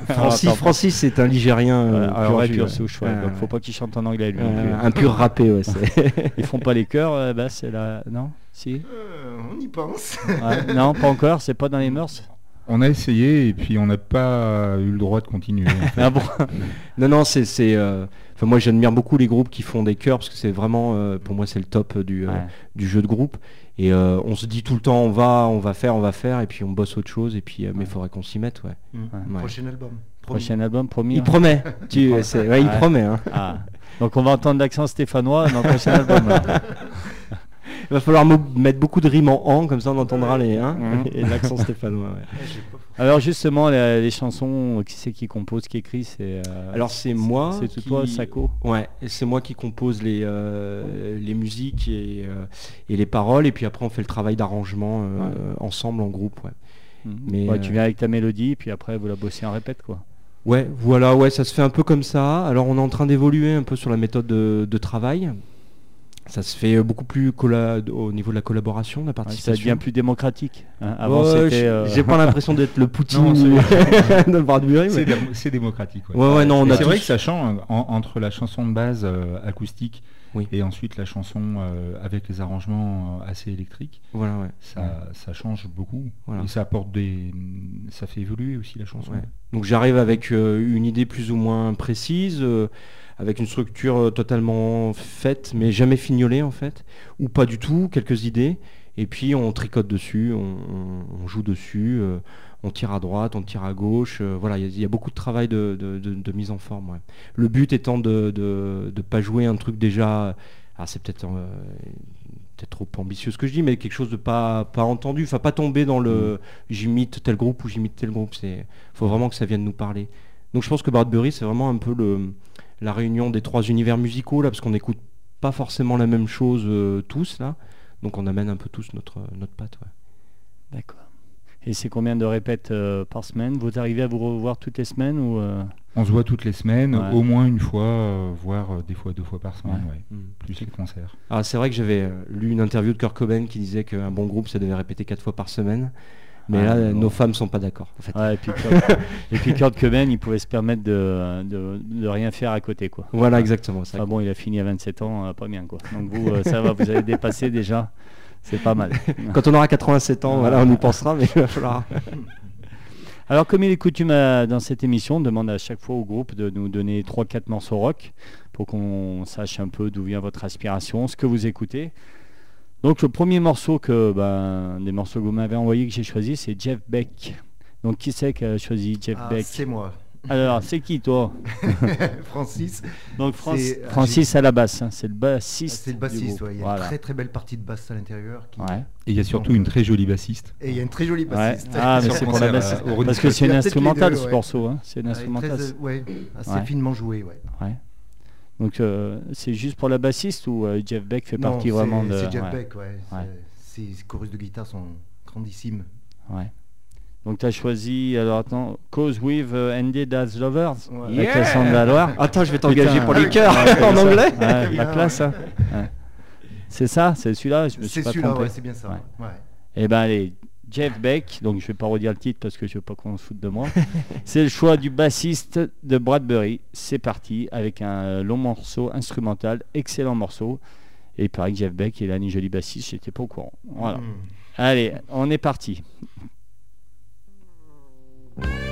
[SPEAKER 2] Francis, Francis, c'est un Ligérien. euh,
[SPEAKER 1] Ouais, alors,
[SPEAKER 2] pur
[SPEAKER 1] ouais. souche, ouais. Donc faut pas qu'il chante en anglais lui.
[SPEAKER 2] Euh, un pur râpé, ouais. c'est-
[SPEAKER 1] Ils font pas les chœurs, euh, bah, c'est la. Non Si
[SPEAKER 4] Euh, on y pense.
[SPEAKER 1] Ouais, Non, pas encore, c'est pas dans les mœurs.
[SPEAKER 3] On a essayé et puis on n'a pas eu le droit de continuer. en fait.
[SPEAKER 1] Ah bon?
[SPEAKER 2] Non, non, c'est, euh, Enfin, moi, j'admire beaucoup les groupes qui font des chœurs parce que c'est vraiment, euh, pour moi, c'est le top du, euh,
[SPEAKER 1] Ouais.
[SPEAKER 2] du jeu de groupe. Et euh, on se dit tout le temps, on va, on va faire, on va faire, et puis on bosse autre chose. Et puis, euh, mais il faudrait qu'on s'y mette, ouais. Ouais.
[SPEAKER 4] Prochain album. Promis.
[SPEAKER 1] Prochain album, promis.
[SPEAKER 2] Il
[SPEAKER 1] hein.
[SPEAKER 2] promet. Tu, c'est- ouais, il
[SPEAKER 1] Ouais.
[SPEAKER 2] promet. hein.
[SPEAKER 1] Ah. Donc on va entendre l'accent stéphanois dans le prochain album. là.
[SPEAKER 2] Il va falloir mettre beaucoup de rimes en an, comme ça on entendra les hein,
[SPEAKER 1] Mhm.
[SPEAKER 2] et l'accent stéphanois. ouais.
[SPEAKER 1] Alors justement, les, les chansons, qui c'est qui compose, qui écrit C'est euh,
[SPEAKER 2] Alors c'est moi.
[SPEAKER 1] C'est tout
[SPEAKER 2] qui-
[SPEAKER 1] toi, Sako
[SPEAKER 2] Ouais, et c'est moi qui compose les, euh, les musiques et, euh, et les paroles, et puis après on fait le travail d'arrangement euh,
[SPEAKER 1] Ouais.
[SPEAKER 2] ensemble en groupe. Ouais.
[SPEAKER 1] Mhm.
[SPEAKER 2] Mais,
[SPEAKER 1] Ouais,
[SPEAKER 2] euh,
[SPEAKER 1] Tu viens avec ta mélodie, puis après vous la bossez en répète quoi.
[SPEAKER 2] Ouais, voilà, ouais, ça se fait un peu comme ça. Alors on est en train d'évoluer un peu sur la méthode de, de travail. Ça se fait beaucoup plus au niveau de la collaboration, de la
[SPEAKER 1] Ouais, ça
[SPEAKER 2] participation.
[SPEAKER 1] devient plus démocratique. hein. Avant
[SPEAKER 2] Ouais,
[SPEAKER 1] c'était.
[SPEAKER 2] j'ai-
[SPEAKER 1] euh,
[SPEAKER 2] J'ai pas l'impression d'être le Poutine
[SPEAKER 3] Non,
[SPEAKER 2] de Bradbury.
[SPEAKER 3] C'est
[SPEAKER 2] mais-
[SPEAKER 3] démocratique. ouais.
[SPEAKER 2] Ouais, ouais, non, on
[SPEAKER 3] Et
[SPEAKER 2] a
[SPEAKER 3] c'est vrai que ça change en- entre la chanson de base euh, acoustique
[SPEAKER 2] Oui.
[SPEAKER 3] et ensuite la chanson euh, avec les arrangements euh, assez électriques.
[SPEAKER 2] Voilà, ouais.
[SPEAKER 3] Ça, ça change beaucoup
[SPEAKER 2] Voilà.
[SPEAKER 3] et ça apporte des, ça fait évoluer aussi la chanson.
[SPEAKER 2] Ouais. Donc j'arrive avec euh, une idée plus ou moins précise, euh, avec une structure totalement faite, mais jamais fignolée en fait, ou pas du tout, quelques idées. Et puis on tricote dessus, on, joue dessus, on tire à droite, on tire à gauche. euh, voilà, il y, a- il y a beaucoup de travail de, de- de- de mise en forme. ouais. Le but étant de ne pas jouer un truc déjà. Ah, c'est peut-être euh, peut-être trop ambitieux ce que je dis, mais quelque chose de pas, pas entendu, enfin pas tomber dans le j'imite tel groupe ou j'imite tel groupe. C'est faut vraiment que ça vienne nous parler. Donc je pense que Bradbury c'est vraiment un peu le, la réunion des trois univers musicaux là, parce qu'on n'écoute pas forcément la même chose euh, tous là. Donc on amène un peu tous notre notre patte. ouais.
[SPEAKER 1] D'accord. Et c'est combien de répètes euh, par semaine? Vous arrivez à vous revoir toutes les semaines ou euh,
[SPEAKER 3] On se voit toutes les semaines,
[SPEAKER 1] Ouais.
[SPEAKER 3] au moins une fois, euh, voire des fois deux fois par semaine,
[SPEAKER 1] Ouais.
[SPEAKER 3] ouais.
[SPEAKER 2] Mm.
[SPEAKER 3] plus les concerts.
[SPEAKER 2] Ah, c'est vrai que j'avais lu une interview de Kurt Cobain qui disait qu'un bon groupe ça devait répéter quatre fois par semaine. Mais
[SPEAKER 1] Ah,
[SPEAKER 2] là,
[SPEAKER 1] bon.
[SPEAKER 2] nos femmes sont pas d'accord. En fait.
[SPEAKER 1] ouais, et, puis Kurt, et puis Kurt Cobain, il pouvait se permettre de, de, de rien faire à côté. Quoi.
[SPEAKER 2] Voilà, exactement. c'est
[SPEAKER 1] Ah bon, il a fini à 27 ans, pas bien. Quoi. Donc vous, ça va, vous avez dépassé déjà. C'est pas mal.
[SPEAKER 2] Quand on aura 87 ans, voilà, on y pensera, mais il va falloir.
[SPEAKER 1] Alors, comme il est coutume à- dans cette émission, on demande à chaque fois au groupe de nous donner 3-4 morceaux rock pour qu'on sache un peu d'où vient votre aspiration, ce que vous écoutez. Donc, le premier morceau que, ben, des morceaux que vous m'avez envoyé que j'ai choisi, c'est Jeff Beck. Donc, qui c'est qui a choisi Jeff
[SPEAKER 4] Ah,
[SPEAKER 1] Beck?
[SPEAKER 4] c'est moi.
[SPEAKER 1] Alors, c'est qui toi
[SPEAKER 4] Francis.
[SPEAKER 1] Donc,
[SPEAKER 4] ah,
[SPEAKER 1] Francis à la basse, hein, c'est le
[SPEAKER 4] Ah,
[SPEAKER 1] bassiste.
[SPEAKER 4] C'est le bassiste, ouais. il y a
[SPEAKER 1] Voilà.
[SPEAKER 4] une très très belle partie de basse à l'intérieur. qui-
[SPEAKER 1] Ouais.
[SPEAKER 3] Et il y a surtout une très jolie bassiste.
[SPEAKER 4] Et il y a une très jolie
[SPEAKER 1] Ouais.
[SPEAKER 4] bassiste.
[SPEAKER 1] Ah, mais c'est pour la
[SPEAKER 3] euh, au
[SPEAKER 1] Parce que c'est une instrumentale
[SPEAKER 4] deux,
[SPEAKER 1] ce morceau. hein. C'est une
[SPEAKER 4] Ouais,
[SPEAKER 1] instrumentale.
[SPEAKER 4] très, euh, ouais, assez
[SPEAKER 1] Ouais.
[SPEAKER 4] finement joué, ouais.
[SPEAKER 1] Ouais. Donc euh, c'est juste pour la bassiste ou euh, Jeff Beck fait
[SPEAKER 4] Non,
[SPEAKER 1] partie vraiment de.
[SPEAKER 4] C'est Jeff
[SPEAKER 1] ouais,
[SPEAKER 4] Beck, ouais. c'est-
[SPEAKER 1] Ouais.
[SPEAKER 4] Ses chorus de guitare sont grandissimes.
[SPEAKER 1] ouais. Donc tu as choisi, alors attends, Cause with Ended as Lovers
[SPEAKER 4] Ouais.
[SPEAKER 1] avec la Loire.
[SPEAKER 2] Attends, je vais t'engager pour les chœurs
[SPEAKER 1] Ouais,
[SPEAKER 2] en anglais.
[SPEAKER 1] Ouais, la classe, hein. C'est ça, c'est celui-là, je me suis
[SPEAKER 4] C'est
[SPEAKER 1] pas
[SPEAKER 4] celui-là,
[SPEAKER 1] trompé.
[SPEAKER 4] ouais, c'est bien ça.
[SPEAKER 1] Ouais. Eh ben allez, Jeff Beck, donc je vais pas redire le titre parce que je veux pas qu'on se foute de moi. c'est le choix du bassiste de Bradbury. C'est parti avec un long morceau instrumental, excellent morceau. Et il paraît que Jeff Beck il a une jolie bassiste, j'étais pas au courant. Voilà.
[SPEAKER 4] Mm.
[SPEAKER 1] Allez, on est parti. Thank you.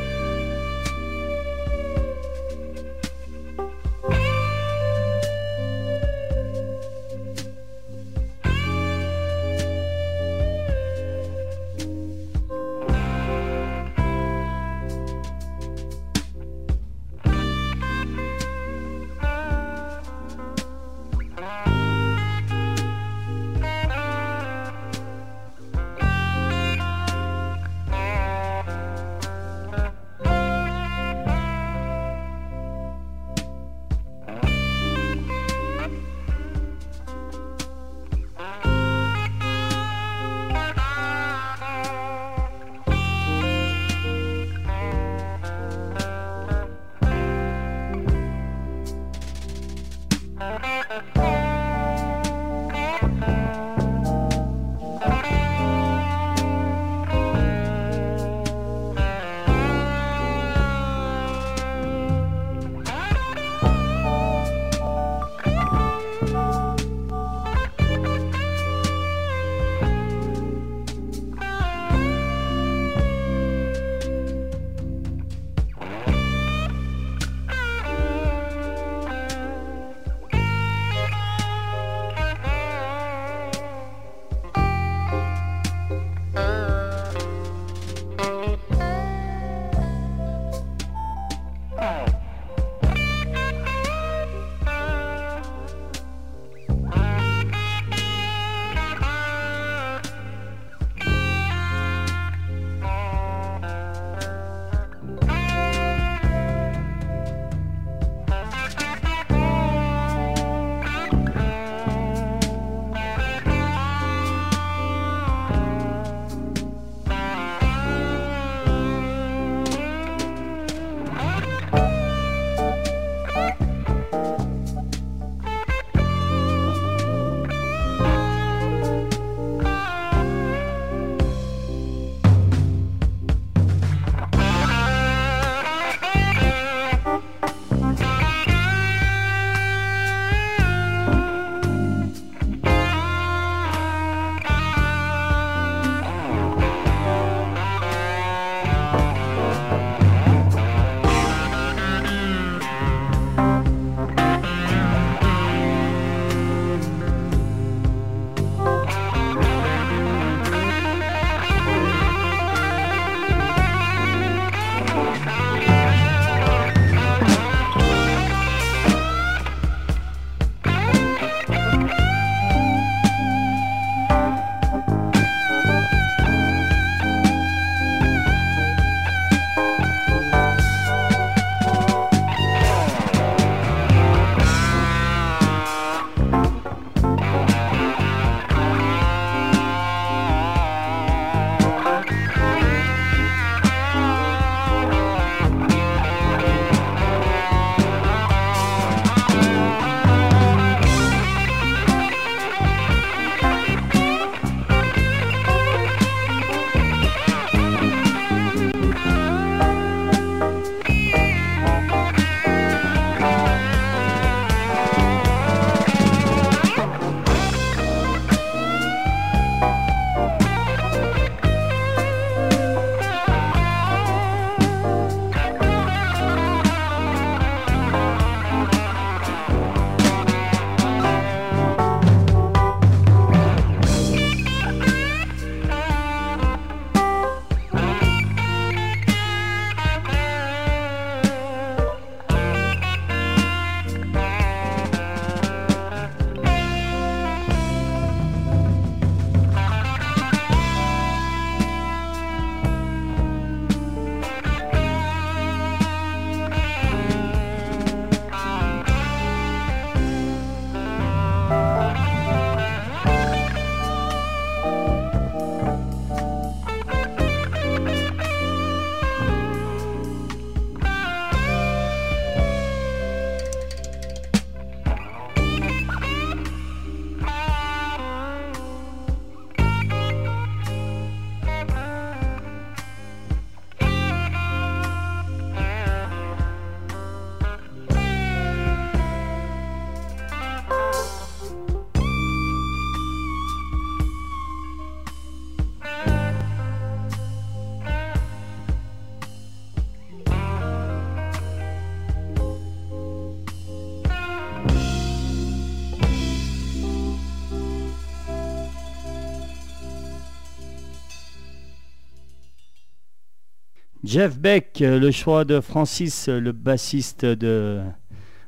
[SPEAKER 1] Jeff Beck, euh, le choix de Francis, euh, le bassiste de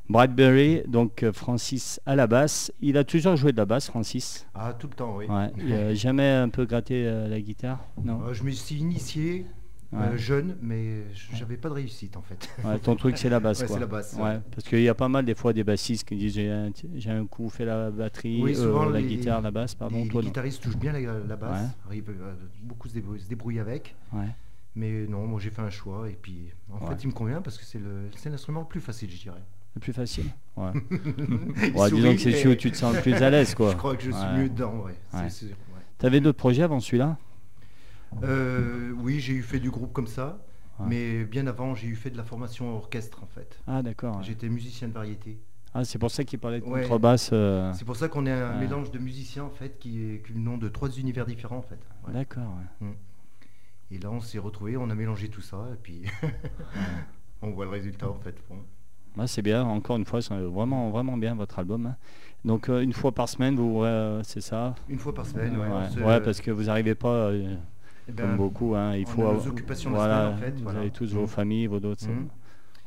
[SPEAKER 1] Bradbury, donc euh, Francis à la basse. Il a toujours joué de la basse, Francis.
[SPEAKER 4] Ah, tout le temps, oui.
[SPEAKER 1] Ouais. Il a jamais un peu gratté euh, la guitare Non?
[SPEAKER 4] Euh, je me suis initié
[SPEAKER 1] Ouais.
[SPEAKER 4] euh, jeune, mais j'avais pas de réussite en fait.
[SPEAKER 1] Ouais, ton truc c'est la basse quoi.
[SPEAKER 4] c'est la basse,
[SPEAKER 1] parce qu'il y a pas mal des fois des bassistes qui disent j'ai un, coup fait la batterie,
[SPEAKER 4] Oui, souvent,
[SPEAKER 1] la
[SPEAKER 4] les-
[SPEAKER 1] guitare, la basse, pardon.
[SPEAKER 4] les,
[SPEAKER 1] toi,
[SPEAKER 4] les guitaristes touchent bien la, la basse, arrivent beaucoup se débrouillent, se débrouillent avec.
[SPEAKER 1] Ouais.
[SPEAKER 4] Mais non, moi j'ai fait un choix et puis en
[SPEAKER 1] Ouais.
[SPEAKER 4] fait il me convient parce que c'est l'instrument le plus facile, je dirais.
[SPEAKER 1] Le plus facile. Ouais. Disons que c'est celui où tu te sens le plus à l'aise quoi.
[SPEAKER 4] Je crois que je suis
[SPEAKER 1] Ouais.
[SPEAKER 4] mieux dedans, ouais.
[SPEAKER 1] T'avais d'autres projets avant celui-là?
[SPEAKER 4] Euh, oui, j'ai eu fait du groupe comme ça, mais bien avant j'ai eu fait de la formation orchestre en fait.
[SPEAKER 1] Ah d'accord.
[SPEAKER 4] J'étais musicien de variété.
[SPEAKER 1] Ah c'est pour ça qu'il parlait de contrebasse. euh,
[SPEAKER 4] C'est pour ça qu'on est un mélange de musiciens en fait qui est qui nom de trois univers différents en fait. Ouais.
[SPEAKER 1] D'accord. ouais.
[SPEAKER 4] Et là on s'est retrouvés, on a mélangé tout ça et puis on voit le résultat en fait. Bon.
[SPEAKER 1] Ouais, c'est bien. Encore une fois, c'est vraiment vraiment bien votre album. hein. Donc euh, une fois par semaine, vous euh, c'est ça?
[SPEAKER 4] Une fois par semaine, ouais.
[SPEAKER 1] Ouais,
[SPEAKER 4] on se-
[SPEAKER 1] Ouais, parce que vous n'arrivez pas. euh,
[SPEAKER 4] eh ben,
[SPEAKER 1] comme beaucoup. hein, il
[SPEAKER 4] on
[SPEAKER 1] faut
[SPEAKER 4] a nos occupations semaine, en fait,
[SPEAKER 1] Vous
[SPEAKER 4] voilà.
[SPEAKER 1] avez tous vos
[SPEAKER 4] Mhm.
[SPEAKER 1] familles, vos autres. c'est
[SPEAKER 4] Mhm.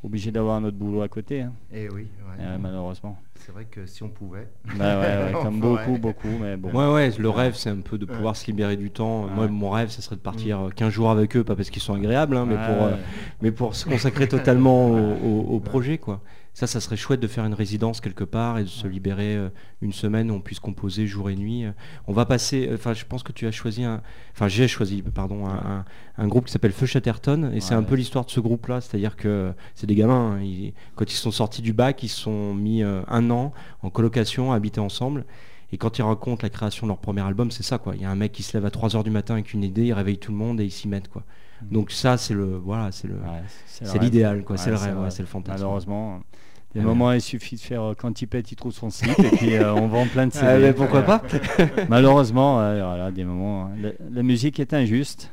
[SPEAKER 1] Obligé d'avoir un autre boulot à côté, hein,
[SPEAKER 4] Eh oui, ouais.
[SPEAKER 1] euh, malheureusement.
[SPEAKER 4] c'est vrai que si on pouvait.
[SPEAKER 1] Bah ouais, ouais,
[SPEAKER 4] On
[SPEAKER 1] comme
[SPEAKER 4] pourrait.
[SPEAKER 1] beaucoup, beaucoup, mais bon.
[SPEAKER 2] Ouais, ouais, le rêve, c'est un peu de pouvoir se libérer du temps. Moi, mon rêve, ce serait de partir euh, 15 jours avec eux, pas parce qu'ils sont agréables, hein, mais,
[SPEAKER 1] Ouais,
[SPEAKER 2] pour, euh, mais pour se consacrer totalement au, au- au projet, quoi. Ça, ça serait chouette de faire une résidence quelque part et de se libérer euh, une semaine où on puisse composer jour et nuit. Euh, On va passer, euh, enfin, je pense que tu as choisi un, enfin, j'ai choisi, pardon, un, un- un groupe qui s'appelle Feu Chatterton et c'est un peu l'histoire de ce groupe-là, c'est-à-dire que c'est des gamins, hein, ils- quand ils sont sortis du bac, ils se sont mis euh, un an en colocation à habiter ensemble. Et quand ils racontent la création de leur premier album, c'est ça quoi. Il y a un mec qui se lève à 3h du matin avec une idée, il réveille tout le monde et ils s'y mettent quoi. Donc ça c'est le voilà, c'est le
[SPEAKER 1] Ouais,
[SPEAKER 2] c'est l'idéal quoi, c'est le rêve, c'est le fantasme.
[SPEAKER 1] Malheureusement, des
[SPEAKER 2] Ouais.
[SPEAKER 1] moments, il suffit de faire euh, quand il pète, il trouve son slip et puis euh, on vend plein de CD.
[SPEAKER 2] Ah, mais pourquoi pas
[SPEAKER 1] Malheureusement, voilà, des moments. hein. La, la musique est injuste.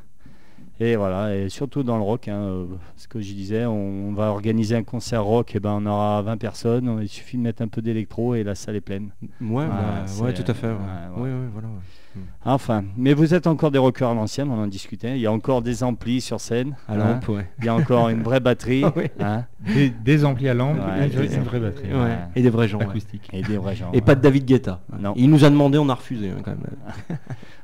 [SPEAKER 1] Et voilà, et surtout dans le rock, hein, euh, ce que je disais, on, on va organiser un concert rock, et ben on aura 20 personnes, on- il suffit de mettre un peu d'électro et la salle est pleine.
[SPEAKER 2] Ouais, bah, ouais, tout à fait. ouais.
[SPEAKER 1] ouais,
[SPEAKER 2] voilà.
[SPEAKER 1] Enfin, mais vous êtes encore des rockers à l'ancienne, on en discutait, il y a encore des amplis sur scène,
[SPEAKER 2] À
[SPEAKER 1] hein,
[SPEAKER 2] lampe, ouais.
[SPEAKER 1] il y a encore une vraie batterie,
[SPEAKER 2] Ah oui.
[SPEAKER 1] hein,
[SPEAKER 3] Des, des amplis à lampe
[SPEAKER 1] Ouais,
[SPEAKER 3] et une,
[SPEAKER 1] des
[SPEAKER 3] une vraie batterie.
[SPEAKER 2] Ouais.
[SPEAKER 1] Ouais.
[SPEAKER 2] Et des vrais gens. ouais.
[SPEAKER 3] Acoustique.
[SPEAKER 1] et des vrais gens.
[SPEAKER 2] Et pas de David Guetta.
[SPEAKER 1] Non.
[SPEAKER 2] Il nous a demandé, on a refusé hein, quand même.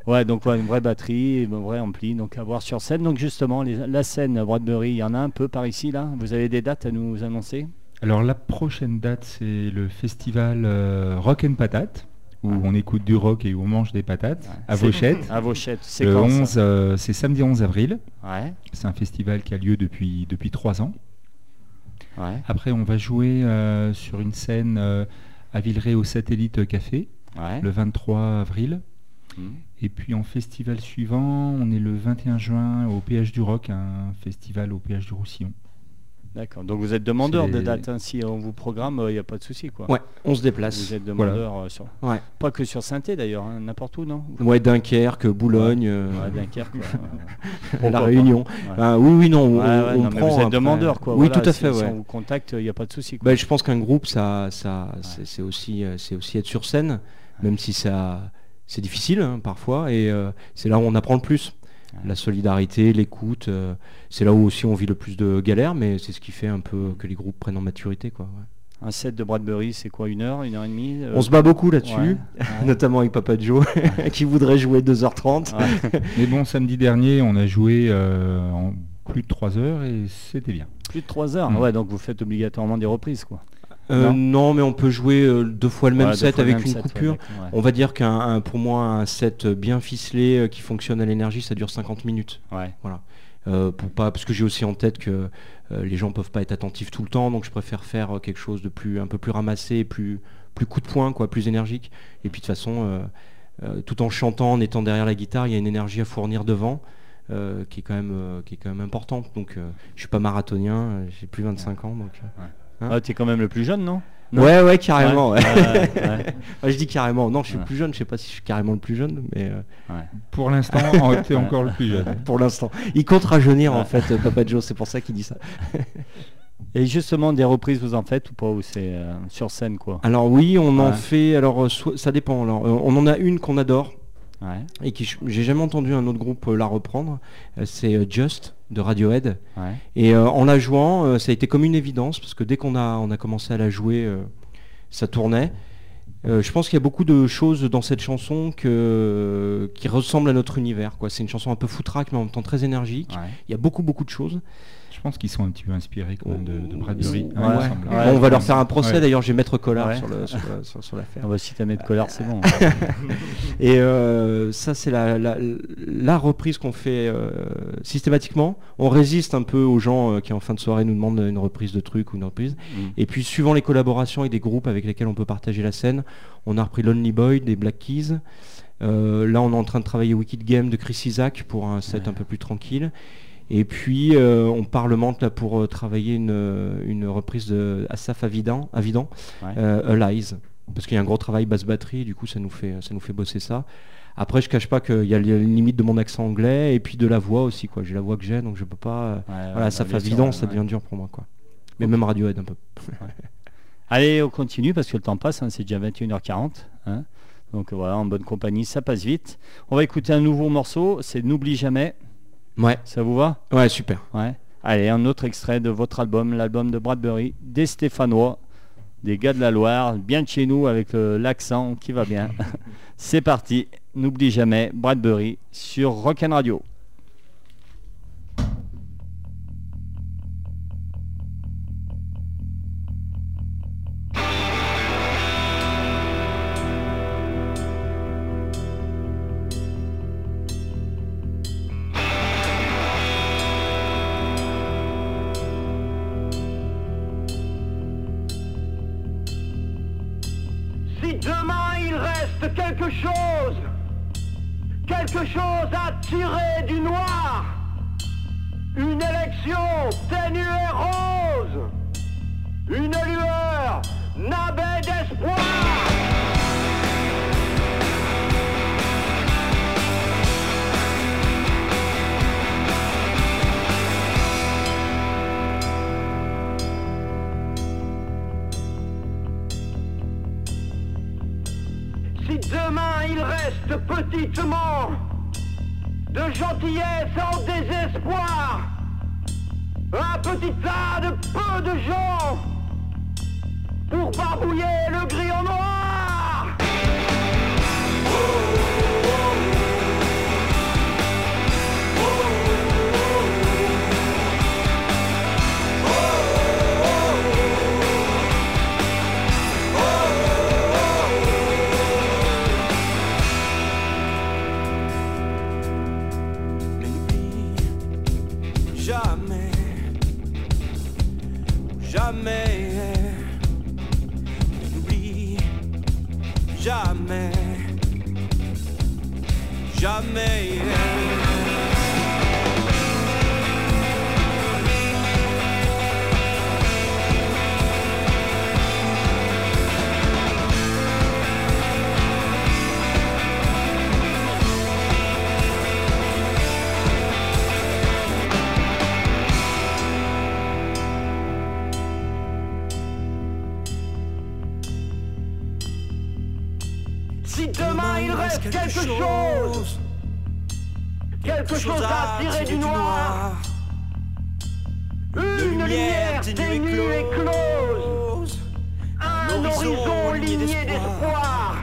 [SPEAKER 1] Ouais, donc ouais, une vraie batterie, un vrai ampli, donc à voir sur scène. Donc justement, les- la scène à Bradbury, il y en a un peu par ici là. Vous avez des dates à nous annoncer?
[SPEAKER 3] Alors la prochaine date, c'est le festival euh, Rock and Patate, où on écoute du rock et où on mange des patates,
[SPEAKER 1] Ouais.
[SPEAKER 3] à Vauchette.
[SPEAKER 1] À Vauchette, c'est
[SPEAKER 3] Le
[SPEAKER 1] quand
[SPEAKER 3] 11,
[SPEAKER 1] ça
[SPEAKER 3] euh, c'est samedi 11 avril.
[SPEAKER 1] Ouais,
[SPEAKER 3] C'est un festival qui a lieu depuis, depuis trois ans.
[SPEAKER 1] ouais,
[SPEAKER 3] Après, on va jouer euh, sur une scène euh, à Villeray au Satellite Café,
[SPEAKER 1] ouais.
[SPEAKER 3] le 23 avril.
[SPEAKER 1] Mhm.
[SPEAKER 3] Et puis en festival suivant, on est le 21 juin au PH du Rock, un festival au PH du Roussillon.
[SPEAKER 1] D'accord. Donc vous êtes demandeur de dates. hein. Si on vous programme, il n'y a pas de souci quoi.
[SPEAKER 2] Ouais, on se déplace.
[SPEAKER 1] Vous êtes
[SPEAKER 3] Voilà.
[SPEAKER 1] demandeur euh, sur...
[SPEAKER 2] Ouais.
[SPEAKER 1] Pas que sur saint d'ailleurs, hein, n'importe où, non?
[SPEAKER 2] Ouais, Dunkerque, Boulogne, euh,
[SPEAKER 1] Ouais, Dunkerque. quoi.
[SPEAKER 2] La Réunion. Ben, oui, oui, non, on,
[SPEAKER 1] non,
[SPEAKER 2] prend.
[SPEAKER 1] vous êtes demandeur quoi.
[SPEAKER 2] Oui,
[SPEAKER 1] Voilà,
[SPEAKER 2] tout à fait,
[SPEAKER 1] si on vous contacte, il n'y a pas de souci.
[SPEAKER 2] Ben, je pense qu'un groupe, ça, ça, c'est- aussi, euh, c'est aussi être sur scène, même si ça, c'est difficile hein, parfois, et euh, c'est là où on apprend le plus. La solidarité, l'écoute, euh, c'est là où aussi on vit le plus de galères, mais c'est ce qui fait un peu que les groupes prennent en maturité, quoi. ouais.
[SPEAKER 1] Un set de Bradbury, c'est quoi Une heure, une heure et demie euh,
[SPEAKER 2] On se bat beaucoup là-dessus,
[SPEAKER 1] ouais, ouais.
[SPEAKER 2] notamment avec Papa Joe, qui voudrait jouer 2h30.
[SPEAKER 1] Ouais.
[SPEAKER 3] Mais bon, samedi dernier, on a joué euh, en plus de 3 heures et c'était bien.
[SPEAKER 1] Plus de 3 heures.
[SPEAKER 3] Mm.
[SPEAKER 1] Ouais, donc vous faites obligatoirement des reprises quoi.
[SPEAKER 2] Euh,
[SPEAKER 1] Non.
[SPEAKER 2] non. mais on peut jouer euh, deux fois le même
[SPEAKER 1] Ouais,
[SPEAKER 2] set avec
[SPEAKER 1] même
[SPEAKER 2] une
[SPEAKER 1] set,
[SPEAKER 2] coupure.
[SPEAKER 1] ouais.
[SPEAKER 2] On va dire qu'un un- pour moi un set bien ficelé euh, qui fonctionne à l'énergie, ça dure 50 minutes. Euh, pour pas parce que j'ai aussi en tête que euh, les gens peuvent pas être attentifs tout le temps, donc je préfère faire quelque chose de plus un peu plus ramassé, plus plus coup de poing quoi, plus énergique. Et puis de toute façon, tout en chantant, en étant derrière la guitare, il y a une énergie à fournir devant. qui est quand même qui est quand même importante donc je suis pas marathonien j'ai plus 25 ans donc Hein
[SPEAKER 1] Ah, t'es quand même le plus jeune, non? Non?
[SPEAKER 2] ouais ouais carrément ouais.
[SPEAKER 1] Ouais, ouais,
[SPEAKER 2] Ouais, je dis carrément non je suis
[SPEAKER 1] Ouais.
[SPEAKER 2] plus jeune je sais pas si je suis carrément le plus jeune mais euh,
[SPEAKER 1] ouais.
[SPEAKER 3] Pour l'instant, était encore le plus jeune.
[SPEAKER 2] pour l'instant il compte rajeunir en fait euh, Papa Joe c'est pour ça qu'il dit ça
[SPEAKER 1] Et justement, des reprises, vous en faites ou pas Ou c'est euh, sur scène, quoi?
[SPEAKER 2] Alors oui, on en fait. Alors ça dépend. Alors, euh, on en a une qu'on adore
[SPEAKER 1] Ouais.
[SPEAKER 2] et qui j'ai jamais entendu un autre groupe la reprendre. C'est Just. De Radiohead.
[SPEAKER 1] Ouais.
[SPEAKER 2] Et euh, en la jouant, euh, ça a été comme une évidence, parce que dès qu'on a, on a commencé à la jouer, euh, ça tournait. Je pense qu'il y a beaucoup de choses dans cette chanson que, qui ressemblent à notre univers. quoi. C'est une chanson un peu foutraque, mais en même temps très énergique.
[SPEAKER 1] Ouais.
[SPEAKER 2] Il y a beaucoup, beaucoup de choses.
[SPEAKER 3] Je pense qu'ils sont un petit peu inspirés quand même de, de Bradbury.
[SPEAKER 1] Ouais.
[SPEAKER 3] hein, il me
[SPEAKER 1] Ouais.
[SPEAKER 3] semble.
[SPEAKER 1] Ouais.
[SPEAKER 2] Bon, on va leur faire un procès,
[SPEAKER 3] Ouais.
[SPEAKER 2] d'ailleurs, j'ai Maître Collard
[SPEAKER 1] Ouais.
[SPEAKER 2] sur le- sur le- sur- sur l'affaire.
[SPEAKER 1] Ah bah, si t'as mis de colère, c'est bon.
[SPEAKER 2] Et euh, ça, c'est la, la- la reprise qu'on fait euh, systématiquement. On résiste un peu aux gens euh, qui, en fin de soirée, nous demandent une reprise de truc ou une reprise.
[SPEAKER 1] Mm.
[SPEAKER 2] Et puis, suivant les collaborations avec des groupes avec lesquels on peut partager la scène, on a repris Lonely Boy des Black Keys. Euh, là, on est en train de travailler Wicked Game de Chris Isaac pour un set un peu plus tranquille. Et puis, euh, on parlemente là pour euh, travailler une, euh, une reprise de Asaf Avidan, Avidan
[SPEAKER 1] Ouais.
[SPEAKER 2] euh, Alize. Parce qu'il y a un gros travail basse batterie, du coup, ça nous fait, ça nous fait bosser ça. Après, je cache pas qu'il y a une limite de mon accent anglais et puis de la voix aussi. quoi. J'ai la voix que j'ai, donc je peux pas.
[SPEAKER 1] Ouais,
[SPEAKER 2] voilà,
[SPEAKER 1] bah, sûr,
[SPEAKER 2] Avidan, ça
[SPEAKER 1] ouais.
[SPEAKER 2] devient dur pour moi. quoi. Mais même Radiohead un peu.
[SPEAKER 1] Allez, on continue parce que le temps passe, hein, c'est déjà 21h40. hein. Donc voilà, en bonne compagnie, ça passe vite. On va écouter un nouveau morceau, c'est N'oublie jamais.
[SPEAKER 2] Ouais,
[SPEAKER 1] Ça vous va?
[SPEAKER 2] Ouais, super.
[SPEAKER 1] Ouais. Allez, un autre extrait de votre album, l'album de Bradbury, des Stéphanois, des gars de la Loire, bien de chez nous avec le- l'accent qui va bien. c'est parti, n'oublie jamais Bradbury sur Rock'n Radio.
[SPEAKER 5] Jamais, jamais, n'oublie. Jamais, jamais. Quelque chose, quelque chose à tirer du noir, une lumière ténue et close, un horizon ligné d'espoir.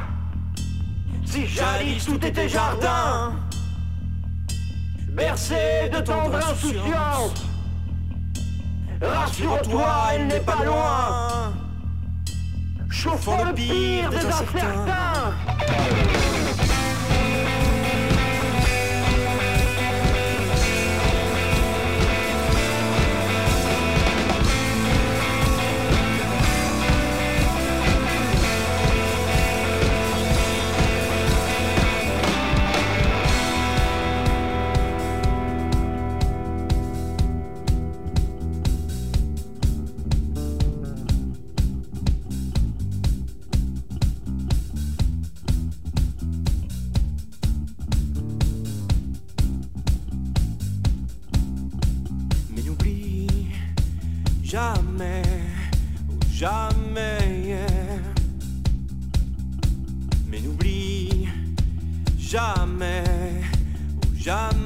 [SPEAKER 5] Si jadis tout était jardin, bercé de tendre insouciance, rassure-toi, elle n'est pas loin, chauffant le pire des incertains. Jamais, jamais,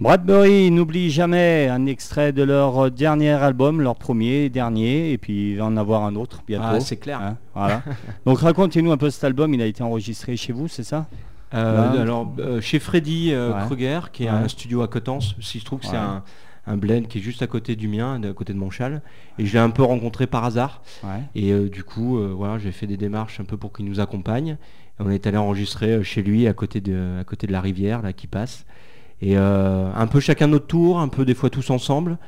[SPEAKER 1] Bradbury n'oublie jamais un extrait de leur dernier album, leur premier, dernier, et puis il va en avoir un autre bientôt.
[SPEAKER 2] Ah, c'est clair.
[SPEAKER 1] Hein, voilà. Donc racontez-nous un peu cet album, il a été enregistré chez vous, c'est ça?
[SPEAKER 2] Euh,
[SPEAKER 1] Là.
[SPEAKER 2] alors, euh, chez Freddy euh,
[SPEAKER 1] Ouais.
[SPEAKER 2] Kruger, qui est
[SPEAKER 1] Ouais.
[SPEAKER 2] un studio à Coutances, si je trouve que c'est un, un blend qui est juste à côté du mien, à côté de Montchal. Et je l'ai un peu rencontré par hasard. Et euh, du coup, euh, voilà, j'ai fait des démarches un peu pour qu'il nous accompagne. On est allé enregistrer euh, chez lui, à côté de, à côté de la rivière là qui passe. Et euh, un peu chacun notre tour, un peu des fois tous ensemble.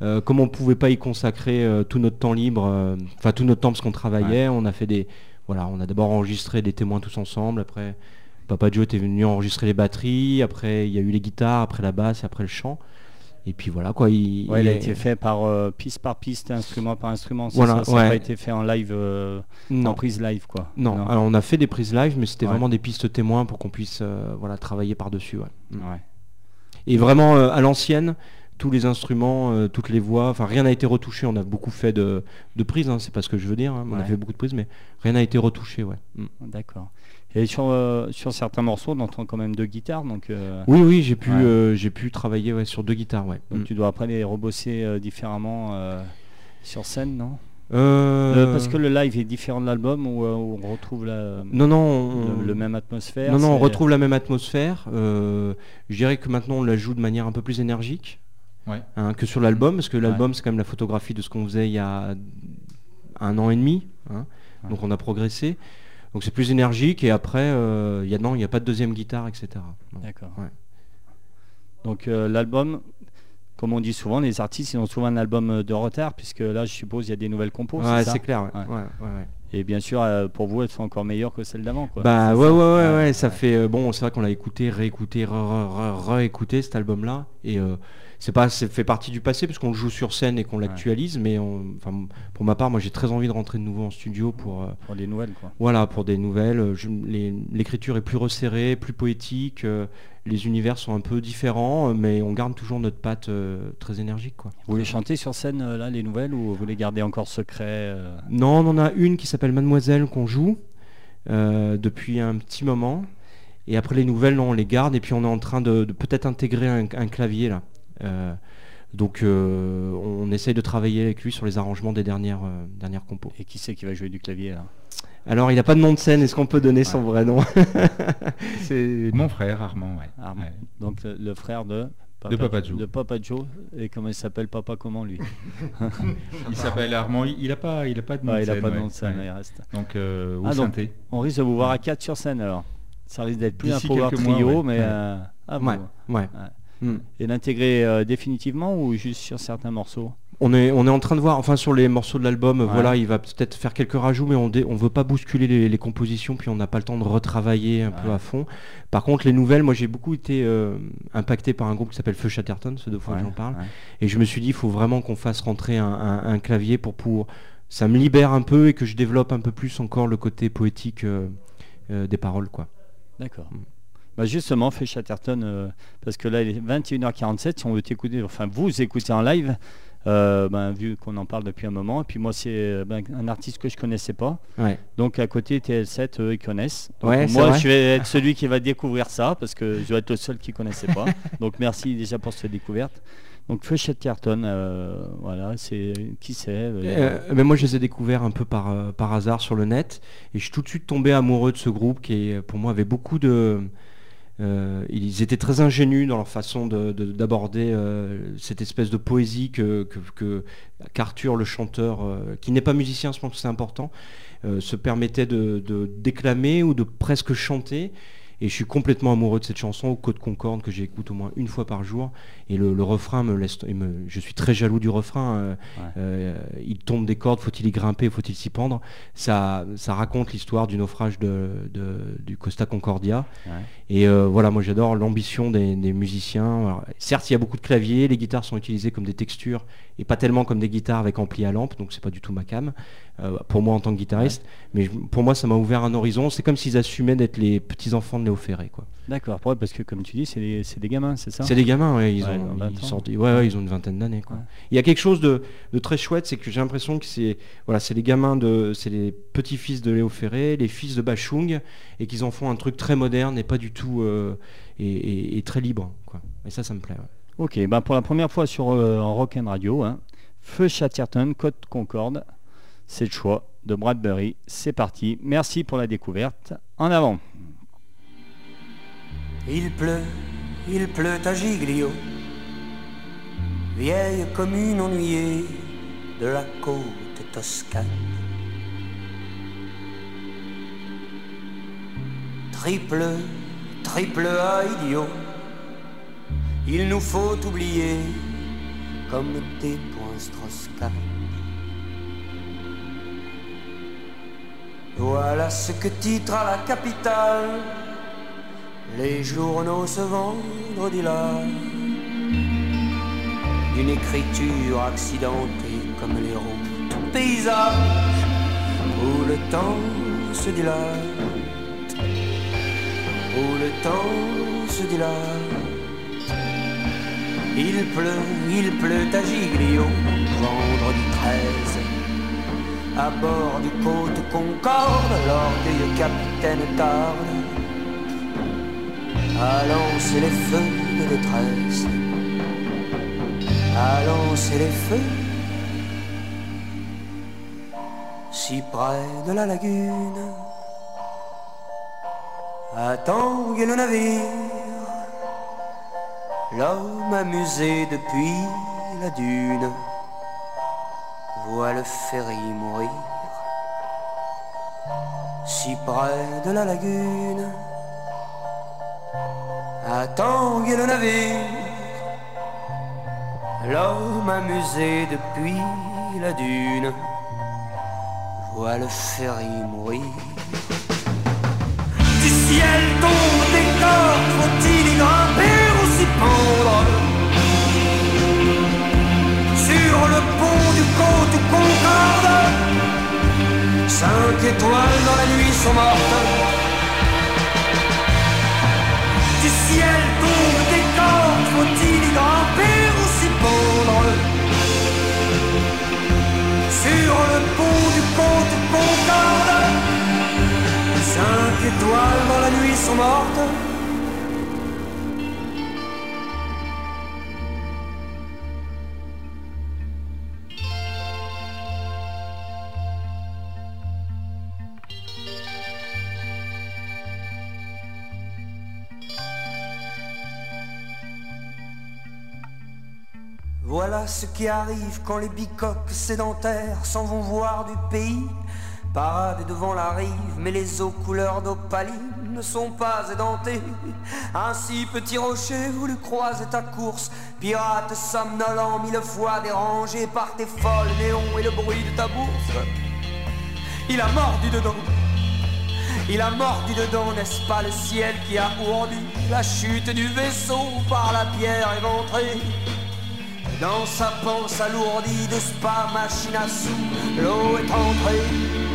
[SPEAKER 2] Euh, comme on pouvait pas y consacrer euh, tout notre temps libre, euh, enfin tout notre temps parce qu'on travaillait, on a fait des, voilà, on a d'abord enregistré des témoins tous ensemble. Après, Papa Joe était venu enregistrer les batteries. Après, il y a eu les guitares, après la basse, et après le chant. Et puis voilà quoi. Il,
[SPEAKER 1] Ouais, il a été fait par piste par piste, instrument par instrument.
[SPEAKER 2] Voilà,
[SPEAKER 1] ça, n'a
[SPEAKER 2] ouais.
[SPEAKER 1] pas été fait en live,
[SPEAKER 2] non.
[SPEAKER 1] en prise live quoi.
[SPEAKER 2] Non, alors on a fait des prises live, mais c'était vraiment des pistes témoins pour qu'on puisse voilà, travailler par-dessus. ouais. Mm.
[SPEAKER 1] Ouais.
[SPEAKER 2] Et vraiment euh, à l'ancienne, tous les instruments, euh, toutes les voix, enfin rien n'a été retouché. On a beaucoup fait de, de prises, hein, c'est pas ce que je veux dire. hein, On a fait beaucoup de prises, mais rien n'a été retouché. Ouais. Mm.
[SPEAKER 1] D'accord. Et sur, euh, sur certains morceaux, on entend quand même deux guitares, donc, euh,
[SPEAKER 2] Oui, oui, j'ai pu,
[SPEAKER 1] Ouais.
[SPEAKER 2] j'ai pu travailler ouais, sur deux guitares. Ouais.
[SPEAKER 1] donc
[SPEAKER 2] Mm.
[SPEAKER 1] tu dois après les rebosser différemment sur scène, non?
[SPEAKER 2] Euh,
[SPEAKER 1] Le- Parce que le live est différent de l'album où, euh, où on retrouve la,
[SPEAKER 2] non, non, on-
[SPEAKER 1] le, le même atmosphère.
[SPEAKER 2] non, non, on retrouve la même atmosphère. Euh, je dirais que maintenant on la joue de manière un peu plus énergique.
[SPEAKER 3] Ouais.
[SPEAKER 2] hein, que sur l'album, parce que l'album c'est quand même la photographie de ce qu'on faisait il y a un an et demi, hein.
[SPEAKER 1] Ouais.
[SPEAKER 2] donc on a progressé. Donc c'est plus énergique et après, euh, y a, non, il n'y a pas de deuxième guitare, etc.
[SPEAKER 1] D'accord. Donc euh, l'album, comme on dit souvent, les artistes ils ont souvent un album euh, de retard, puisque là je suppose il y a des nouvelles compos.
[SPEAKER 2] Ouais,
[SPEAKER 1] c'est
[SPEAKER 2] clair. ouais.
[SPEAKER 1] Et bien sûr, euh, pour vous, elles sont encore meilleures que celles d'avant.
[SPEAKER 2] Bah ouais,
[SPEAKER 1] ça
[SPEAKER 2] ouais, ouais,
[SPEAKER 1] Ouais,
[SPEAKER 2] ça fait euh, bon. C'est vrai qu'on l'a écouté, réécouté, re- re- re- réécouté cet album-là, et euh, c'est pas, c'est fait partie du passé parce qu'on le joue sur scène et qu'on l'actualise, mais on- pour ma part, moi j'ai très envie de rentrer de nouveau en studio pour euh,
[SPEAKER 1] Pour les nouvelles, quoi.
[SPEAKER 2] Voilà, pour des nouvelles. L'écriture est plus resserrée, plus poétique. euh, les univers sont un peu différents, euh, mais on garde toujours notre patte euh, très énergique. Quoi.
[SPEAKER 1] Vous les chantez sur scène, là, les nouvelles, ou vous les gardez encore secrets
[SPEAKER 2] Non, on en a une qui s'appelle Mademoiselle qu'on joue depuis un petit moment. Et après les nouvelles, on les garde. Et puis on est en train de, de peut-être intégrer un, un clavier là. Euh, donc euh, on essaye de travailler avec lui sur les arrangements des dernières, euh, dernières compos.
[SPEAKER 1] Et qui c'est qui va jouer du clavier là?
[SPEAKER 2] Alors il n'a pas de nom de scène, est-ce qu'on peut donner son vrai nom?
[SPEAKER 3] C'est mon frère Armand, ouais.
[SPEAKER 1] Armand.
[SPEAKER 3] Ouais.
[SPEAKER 1] Donc le, le frère de
[SPEAKER 3] De Papa Joe.
[SPEAKER 1] De Papa Joe. Et comment il s'appelle Papa comment lui?
[SPEAKER 3] Il s'appelle Armand. Il n'a pas, il a pas de nom
[SPEAKER 1] Ouais,
[SPEAKER 3] de
[SPEAKER 1] Il n'a
[SPEAKER 3] scène.
[SPEAKER 1] pas de nom de scène,
[SPEAKER 3] Ouais.
[SPEAKER 1] il reste.
[SPEAKER 3] Donc euh, au
[SPEAKER 1] Ah, donc,
[SPEAKER 3] synthé.
[SPEAKER 1] On risque de vous voir à 4 sur scène alors. Ça risque d'être plus un power
[SPEAKER 3] mois,
[SPEAKER 1] trio,
[SPEAKER 3] ouais.
[SPEAKER 1] mais...
[SPEAKER 3] Ouais.
[SPEAKER 1] euh, ah,
[SPEAKER 2] Ouais,
[SPEAKER 1] bon.
[SPEAKER 2] ouais. Mm.
[SPEAKER 1] Et l'intégrer euh, définitivement ou juste sur certains morceaux?
[SPEAKER 2] On est, on est en train de voir, enfin sur les morceaux de l'album,
[SPEAKER 1] Ouais.
[SPEAKER 2] voilà, il va peut-être faire quelques rajouts, mais on, on veut pas bousculer les, les compositions, puis on n'a pas le temps de retravailler un peu à fond. Par contre, les nouvelles, moi j'ai beaucoup été euh, impacté par un groupe qui s'appelle Feu Chatterton, ce deux fois que j'en parle, et je me suis dit, il faut vraiment qu'on fasse rentrer un, un- un clavier pour, pour... Ça me libère un peu et que je développe un peu plus encore le côté poétique euh, euh, des paroles, quoi.
[SPEAKER 1] D'accord.
[SPEAKER 2] Mm.
[SPEAKER 1] Bah justement, fait Chatterton, euh, parce que là il est 21h47, si on veut t'écouter, enfin vous écoutez en live, euh, ben, vu qu'on en parle depuis un moment, et puis moi c'est euh, ben, un artiste que je connaissais pas,
[SPEAKER 2] Ouais.
[SPEAKER 1] donc à côté TL7, eux ils connaissent. Donc,
[SPEAKER 2] Ouais, c'est
[SPEAKER 1] moi je vais être celui qui va découvrir ça, parce que je dois être le seul qui connaissait pas. donc merci déjà pour cette découverte. Donc Feu Chatterton, euh, voilà, c'est qui c'est euh,
[SPEAKER 2] Euh, mais moi je les ai découverts un peu par, par hasard sur le net et je suis tout de suite tombé amoureux de ce groupe qui est, pour moi avait beaucoup de euh, ils étaient très ingénus dans leur façon de- de- d'aborder euh, cette espèce de poésie que, qu'Arthur le chanteur euh, qui n'est pas musicien je pense que c'est important se permettait de, de déclamer ou de presque chanter. Et je suis complètement amoureux de cette chanson au Côte Concorde que j'écoute au moins une fois par jour et le, le refrain me laisse me- je suis très jaloux du refrain euh, euh, il tombe des cordes, faut-il y grimper, faut-il s'y pendre? Ça, ça raconte l'histoire du naufrage de, de- du Costa Concordia.
[SPEAKER 1] Ouais.
[SPEAKER 2] Et euh, voilà, moi j'adore l'ambition des, des musiciens. Alors, certes, il y a beaucoup de claviers, les guitares sont utilisées comme des textures et pas tellement comme des guitares avec ampli à lampe, donc c'est pas du tout ma cam pour moi en tant que guitariste. Mais je- pour moi, ça m'a ouvert un horizon. C'est comme s'ils assumaient d'être les petits enfants de Léo Ferré, quoi.
[SPEAKER 1] D'accord, parce que comme tu dis, c'est des, gamins, c'est ça?
[SPEAKER 2] C'est des gamins, ouais, ils,
[SPEAKER 1] Ouais,
[SPEAKER 2] ont,
[SPEAKER 1] ils ont 20
[SPEAKER 2] ils
[SPEAKER 1] ans.
[SPEAKER 2] sortent- ouais, ouais, ils ont une vingtaine d'années. quoi. Il y a quelque chose de, de très chouette, c'est que j'ai l'impression que c'est voilà, c'est les gamins de, c'est les petits-fils de Léo Ferré, les fils de Bachung, et qu'ils en font un truc très moderne et pas du tout euh, et, et- et très libre. Quoi. Et ça, ça me plaît. ouais.
[SPEAKER 1] Ok, ben pour la première fois sur euh, en Rock and Radio, hein, Feu Chatterton, Côte Concorde, c'est le choix de Bradbury. C'est parti. Merci pour la découverte. En avant.
[SPEAKER 6] Il pleut, il pleut à Giglio, vieille commune ennuyée de la côte toscane. Triple, triple A idiot, il nous faut oublier comme des points. Voilà ce que titre la capitale les journaux ce vendredi-là D'une écriture accidentée comme les routes. Paysages Où le temps se dilate. Où le temps se dilate. Il pleut, il pleut à Giglio Vendredi 13 à bord du côte Concorde, l'orgueilleux capitaine tarde à lancer les feux de détresse, à lancer les feux, si près de la lagune, à tanguer le navire, l'homme amusé depuis la dune, voit le ferry mourir, si près de la lagune à tanguer le navire. L'homme amusé depuis la dune voit le ferry mourir. Du ciel tombe des corps, faut-il y grimper ou s'y pendre Sur le pont du côte Concorde, cinq étoiles dans la nuit sont mortes. Du ciel Sur le pont du côte Concorde Cinq étoiles dans la nuit sont mortes ce qui arrive quand les bicoques sédentaires s'en vont voir du pays. Parade devant la rive, mais les eaux couleur d'opaline ne sont pas édentées. Ainsi, petit rocher, voulu croiser ta course, pirate somnolent, mille fois dérangé par tes folles néons et le bruit de ta bourse. Il a mordu dedans. Il a mordu dedans, n'est-ce pas le ciel qui a ourdi la chute du vaisseau par la pierre éventrée? Dans sa panse alourdie de spa machine à sous, l'eau est entrée.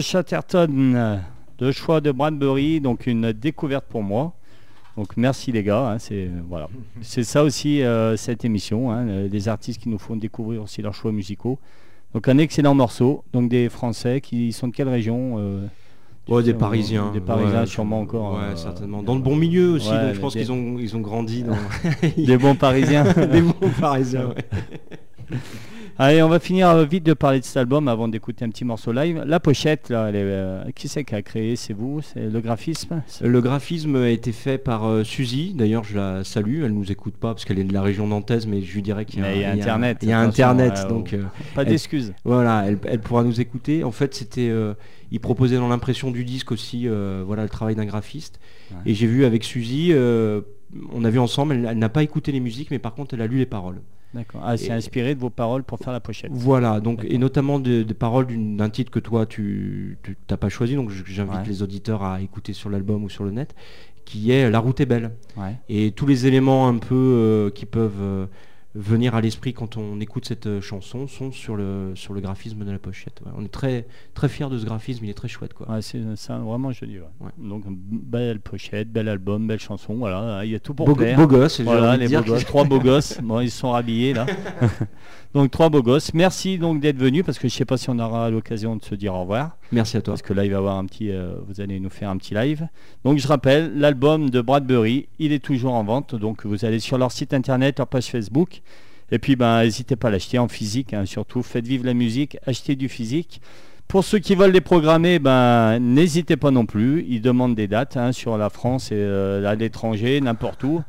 [SPEAKER 1] Chatterton, de choix de Bradbury, donc une découverte pour moi. Donc merci les gars, hein, c'est voilà, c'est ça aussi euh, cette émission, hein, euh, des artistes qui nous font découvrir aussi leurs choix musicaux. Donc un excellent morceau, donc des Français qui sont de quelle région euh,
[SPEAKER 2] Ouais, des Parisiens.
[SPEAKER 1] Des Parisiens
[SPEAKER 2] Ouais,
[SPEAKER 1] sûrement encore.
[SPEAKER 2] Ouais,
[SPEAKER 1] euh,
[SPEAKER 2] certainement. Dans le bon milieu aussi,
[SPEAKER 1] ouais,
[SPEAKER 2] donc je pense
[SPEAKER 1] des-
[SPEAKER 2] qu'ils ont, ils ont grandi dans.
[SPEAKER 1] Des bons Parisiens.
[SPEAKER 2] des bons Parisiens, ouais.
[SPEAKER 1] Allez, on va finir euh, vite de parler de cet album avant d'écouter un petit morceau live. La pochette, là, elle est, euh, qui c'est qui a créé? C'est vous? C'est le graphisme? C'est-
[SPEAKER 2] Le graphisme a été fait par euh, Suzy, d'ailleurs je la salue, elle nous écoute pas parce qu'elle est de la région nantaise, mais je lui dirais qu'il y a,
[SPEAKER 1] y Internet,
[SPEAKER 2] Il y a Internet, donc euh,
[SPEAKER 1] Pas d'excuses.
[SPEAKER 2] voilà, elle, elle pourra nous écouter. En fait, c'était, euh, il proposait dans l'impression du disque aussi, euh, voilà, le travail d'un graphiste.
[SPEAKER 1] Ouais.
[SPEAKER 2] Et j'ai vu avec Suzy, euh, on a vu ensemble, elle, elle n'a pas écouté les musiques, mais par contre, elle a lu les paroles.
[SPEAKER 1] D'accord. Ah, c'est inspiré de vos paroles pour faire la pochette.
[SPEAKER 2] Voilà, donc et notamment des des paroles d'un titre que toi tu t'as pas choisi, donc j'invite
[SPEAKER 1] Ouais.
[SPEAKER 2] les auditeurs à écouter sur l'album ou sur le net, qui est La route est belle.
[SPEAKER 1] Ouais.
[SPEAKER 2] Et tous les éléments un peu euh, qui peuvent euh, venir à l'esprit quand on écoute cette euh, chanson sont sur le sur le graphisme de la pochette. ouais. On est très très fiers de ce graphisme, il est très chouette quoi.
[SPEAKER 1] Ouais, c'est vraiment joli. ouais. Donc, belle pochette, bel album, belle chanson. Voilà, il y a tout pour
[SPEAKER 2] beau,
[SPEAKER 1] plaire.
[SPEAKER 2] beau gosse,
[SPEAKER 1] Voilà, les beaux gosses, trois beaux gosses. Bon, ils sont rhabillés là. donc trois beaux gosses. Merci donc d'être venus parce que je sais pas si on aura l'occasion de se dire au revoir
[SPEAKER 2] Merci à toi.
[SPEAKER 1] parce que là il va avoir un petit, euh, vous allez nous faire un petit live. Donc je rappelle, l'album de Bradbury, il est toujours en vente. Donc vous allez sur leur site internet, leur page Facebook. Et puis ben n'hésitez pas à l'acheter en physique, hein, surtout faites vivre la musique, achetez du physique. Pour ceux qui veulent les programmer, ben n'hésitez pas non plus. Ils demandent des dates hein, sur la France et euh, à l'étranger, n'importe où.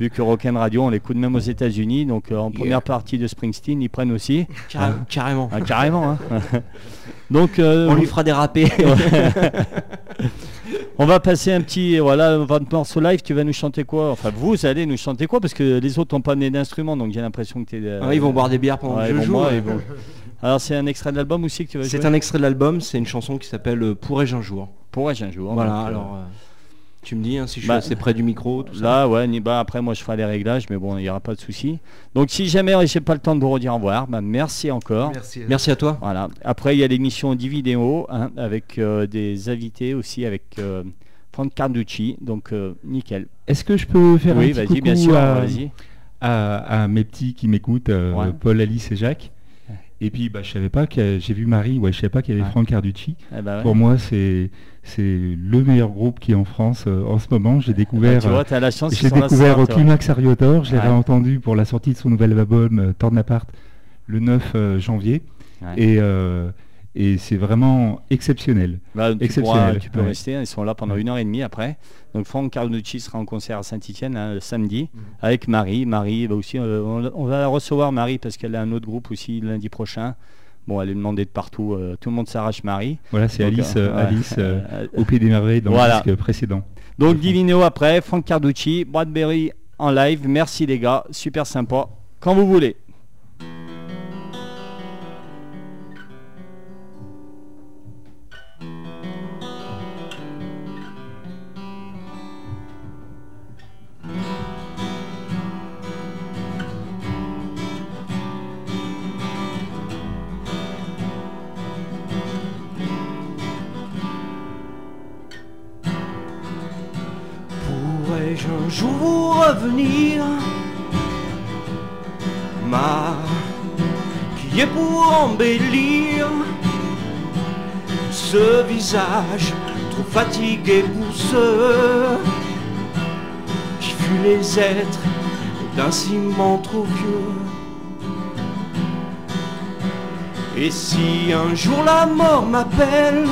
[SPEAKER 1] Vu que Rock'n Radio, on l'écoute même aux États-Unis, donc euh, en première partie de Springsteen, ils prennent aussi.
[SPEAKER 2] Carré- Carrément.
[SPEAKER 1] Ah, carrément. hein. donc euh,
[SPEAKER 2] On lui fera déraper.
[SPEAKER 1] on va passer un petit, voilà, votre morceau live. Tu vas nous chanter quoi? Enfin, vous allez nous chanter quoi? Parce que les autres n'ont pas amené d'instruments, donc j'ai l'impression que tu es.
[SPEAKER 2] Ah, ils vont boire des bières pendant
[SPEAKER 1] Ouais,
[SPEAKER 2] que je joue.
[SPEAKER 1] vont- Alors c'est un extrait de l'album aussi que tu vas jouer?
[SPEAKER 2] C'est un extrait de l'album, c'est une chanson qui s'appelle euh, Pourrais-je un jour.
[SPEAKER 1] Pourrais-je un jour
[SPEAKER 2] Voilà,
[SPEAKER 1] donc, euh,
[SPEAKER 2] alors euh, tu me dis hein, si je suis
[SPEAKER 1] bah,
[SPEAKER 2] assez près du micro, tout ça.
[SPEAKER 1] Là, ouais, ni- bah, après moi je ferai les réglages, mais bon, il n'y aura pas de souci. Donc si jamais j'ai pas le temps de vous redire au revoir, bah, merci encore.
[SPEAKER 4] Merci.
[SPEAKER 2] Merci à toi.
[SPEAKER 1] Voilà. Après, il y a l'émission Dividéo hein, avec euh, des invités aussi avec euh, Franck Carducci. Donc, euh, nickel.
[SPEAKER 3] Est-ce que je peux faire
[SPEAKER 1] oui,
[SPEAKER 3] un petit
[SPEAKER 1] vas-y,
[SPEAKER 3] coucou
[SPEAKER 1] bien sûr.
[SPEAKER 3] à, à- à mes petits qui m'écoutent, euh,
[SPEAKER 1] Ouais.
[SPEAKER 3] Paul, Alice et Jacques? Et puis, bah, je savais pas que j'ai vu Marie, ouais, je savais pas qu'il y avait
[SPEAKER 1] Ouais.
[SPEAKER 3] Franck Carducci.
[SPEAKER 1] Eh ben ouais.
[SPEAKER 3] Pour moi, c'est c'est le meilleur groupe qui est en France euh, en ce moment. J'ai
[SPEAKER 1] Bah,
[SPEAKER 3] découvert,
[SPEAKER 1] tu vois, as la chance
[SPEAKER 3] euh,
[SPEAKER 1] qu'ils
[SPEAKER 3] je l'ai
[SPEAKER 1] sont là ce
[SPEAKER 3] découvert au. Climax Ariotor. Je l'ai
[SPEAKER 1] Ouais.
[SPEAKER 3] entendu pour la sortie de son nouvel album euh, Torn Apart le 9 euh, janvier. Et, euh, et c'est vraiment exceptionnel.
[SPEAKER 1] Bah, tu,
[SPEAKER 3] exceptionnel,
[SPEAKER 1] pourras- tu peux
[SPEAKER 3] ouais.
[SPEAKER 1] rester, hein, ils sont là pendant
[SPEAKER 3] Ouais.
[SPEAKER 1] une heure et demie après. Donc Franck Carducci sera en concert à Saint-Etienne le samedi
[SPEAKER 4] Mhm.
[SPEAKER 1] avec Marie. Marie va aussi, euh, on, on va la recevoir Marie parce qu'elle a un autre groupe aussi lundi prochain. Bon, elle est demandée de partout. euh, tout le monde s'arrache Marie.
[SPEAKER 3] Voilà, c'est Alice,
[SPEAKER 1] euh.
[SPEAKER 3] Alice au Pays des Merveilles dans
[SPEAKER 1] Voilà.
[SPEAKER 3] le disque précédent.
[SPEAKER 1] Donc Divino après, Franck Carducci, Bradbury en live. Merci les gars, super sympa. Quand vous voulez.
[SPEAKER 5] Pourrais-je un jour revenir? Maquillé pour embellir ce visage trop fatigué pour ceux qui fuient les êtres d'un ciment trop vieux. Et si un jour la mort m'appelle,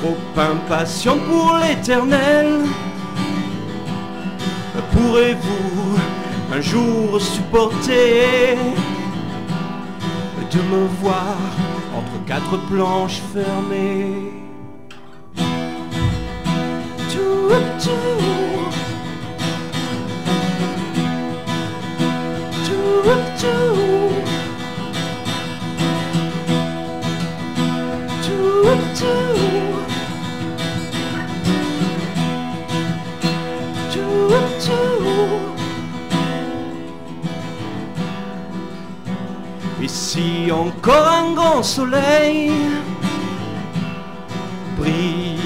[SPEAKER 5] trop impatient pour l'éternel. Pourrez-vous un jour supporter de me voir entre quatre planches fermées?
[SPEAKER 2] Encore un grand soleil brille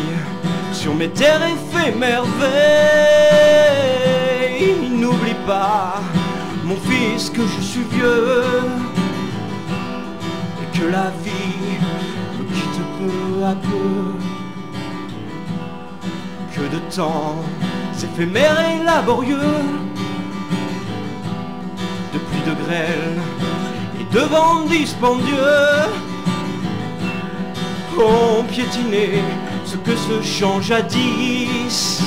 [SPEAKER 2] sur mes terres et fait merveille, n'oublie pas, mon fils, que je suis vieux et que la vie me quitte peu à peu. Que de temps éphémère et laborieux, de pluie de grêle et de vent dispendieux, ont piétiné ce que ce chant jadis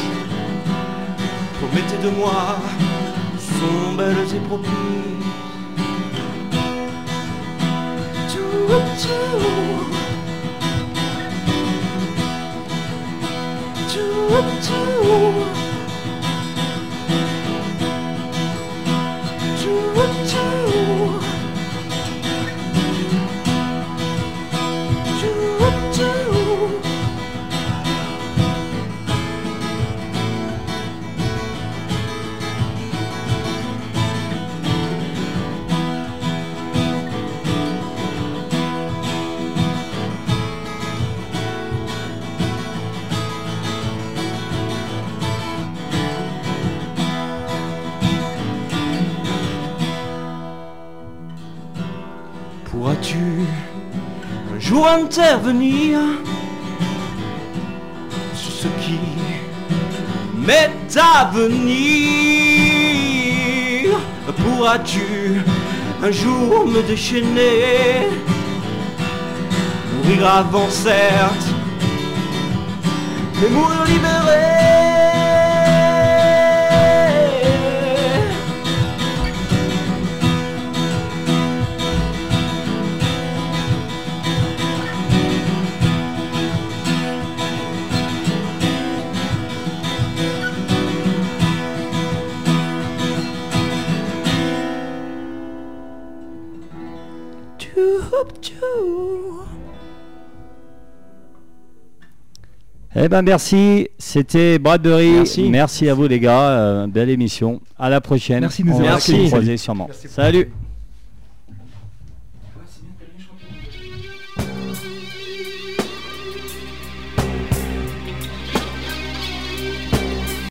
[SPEAKER 2] promettait de moi, sont belles et propices. Intervenir sur ce qui m'est à venir. Pourras-tu un jour me déchaîner Mourir avant certes, mais mourir libéré?
[SPEAKER 1] Eh ben merci, c'était Bradbury.
[SPEAKER 7] Merci.
[SPEAKER 1] Merci à vous les gars, euh, belle émission. À la prochaine.
[SPEAKER 3] Merci de nous avoir
[SPEAKER 1] croiser sûrement. Salut.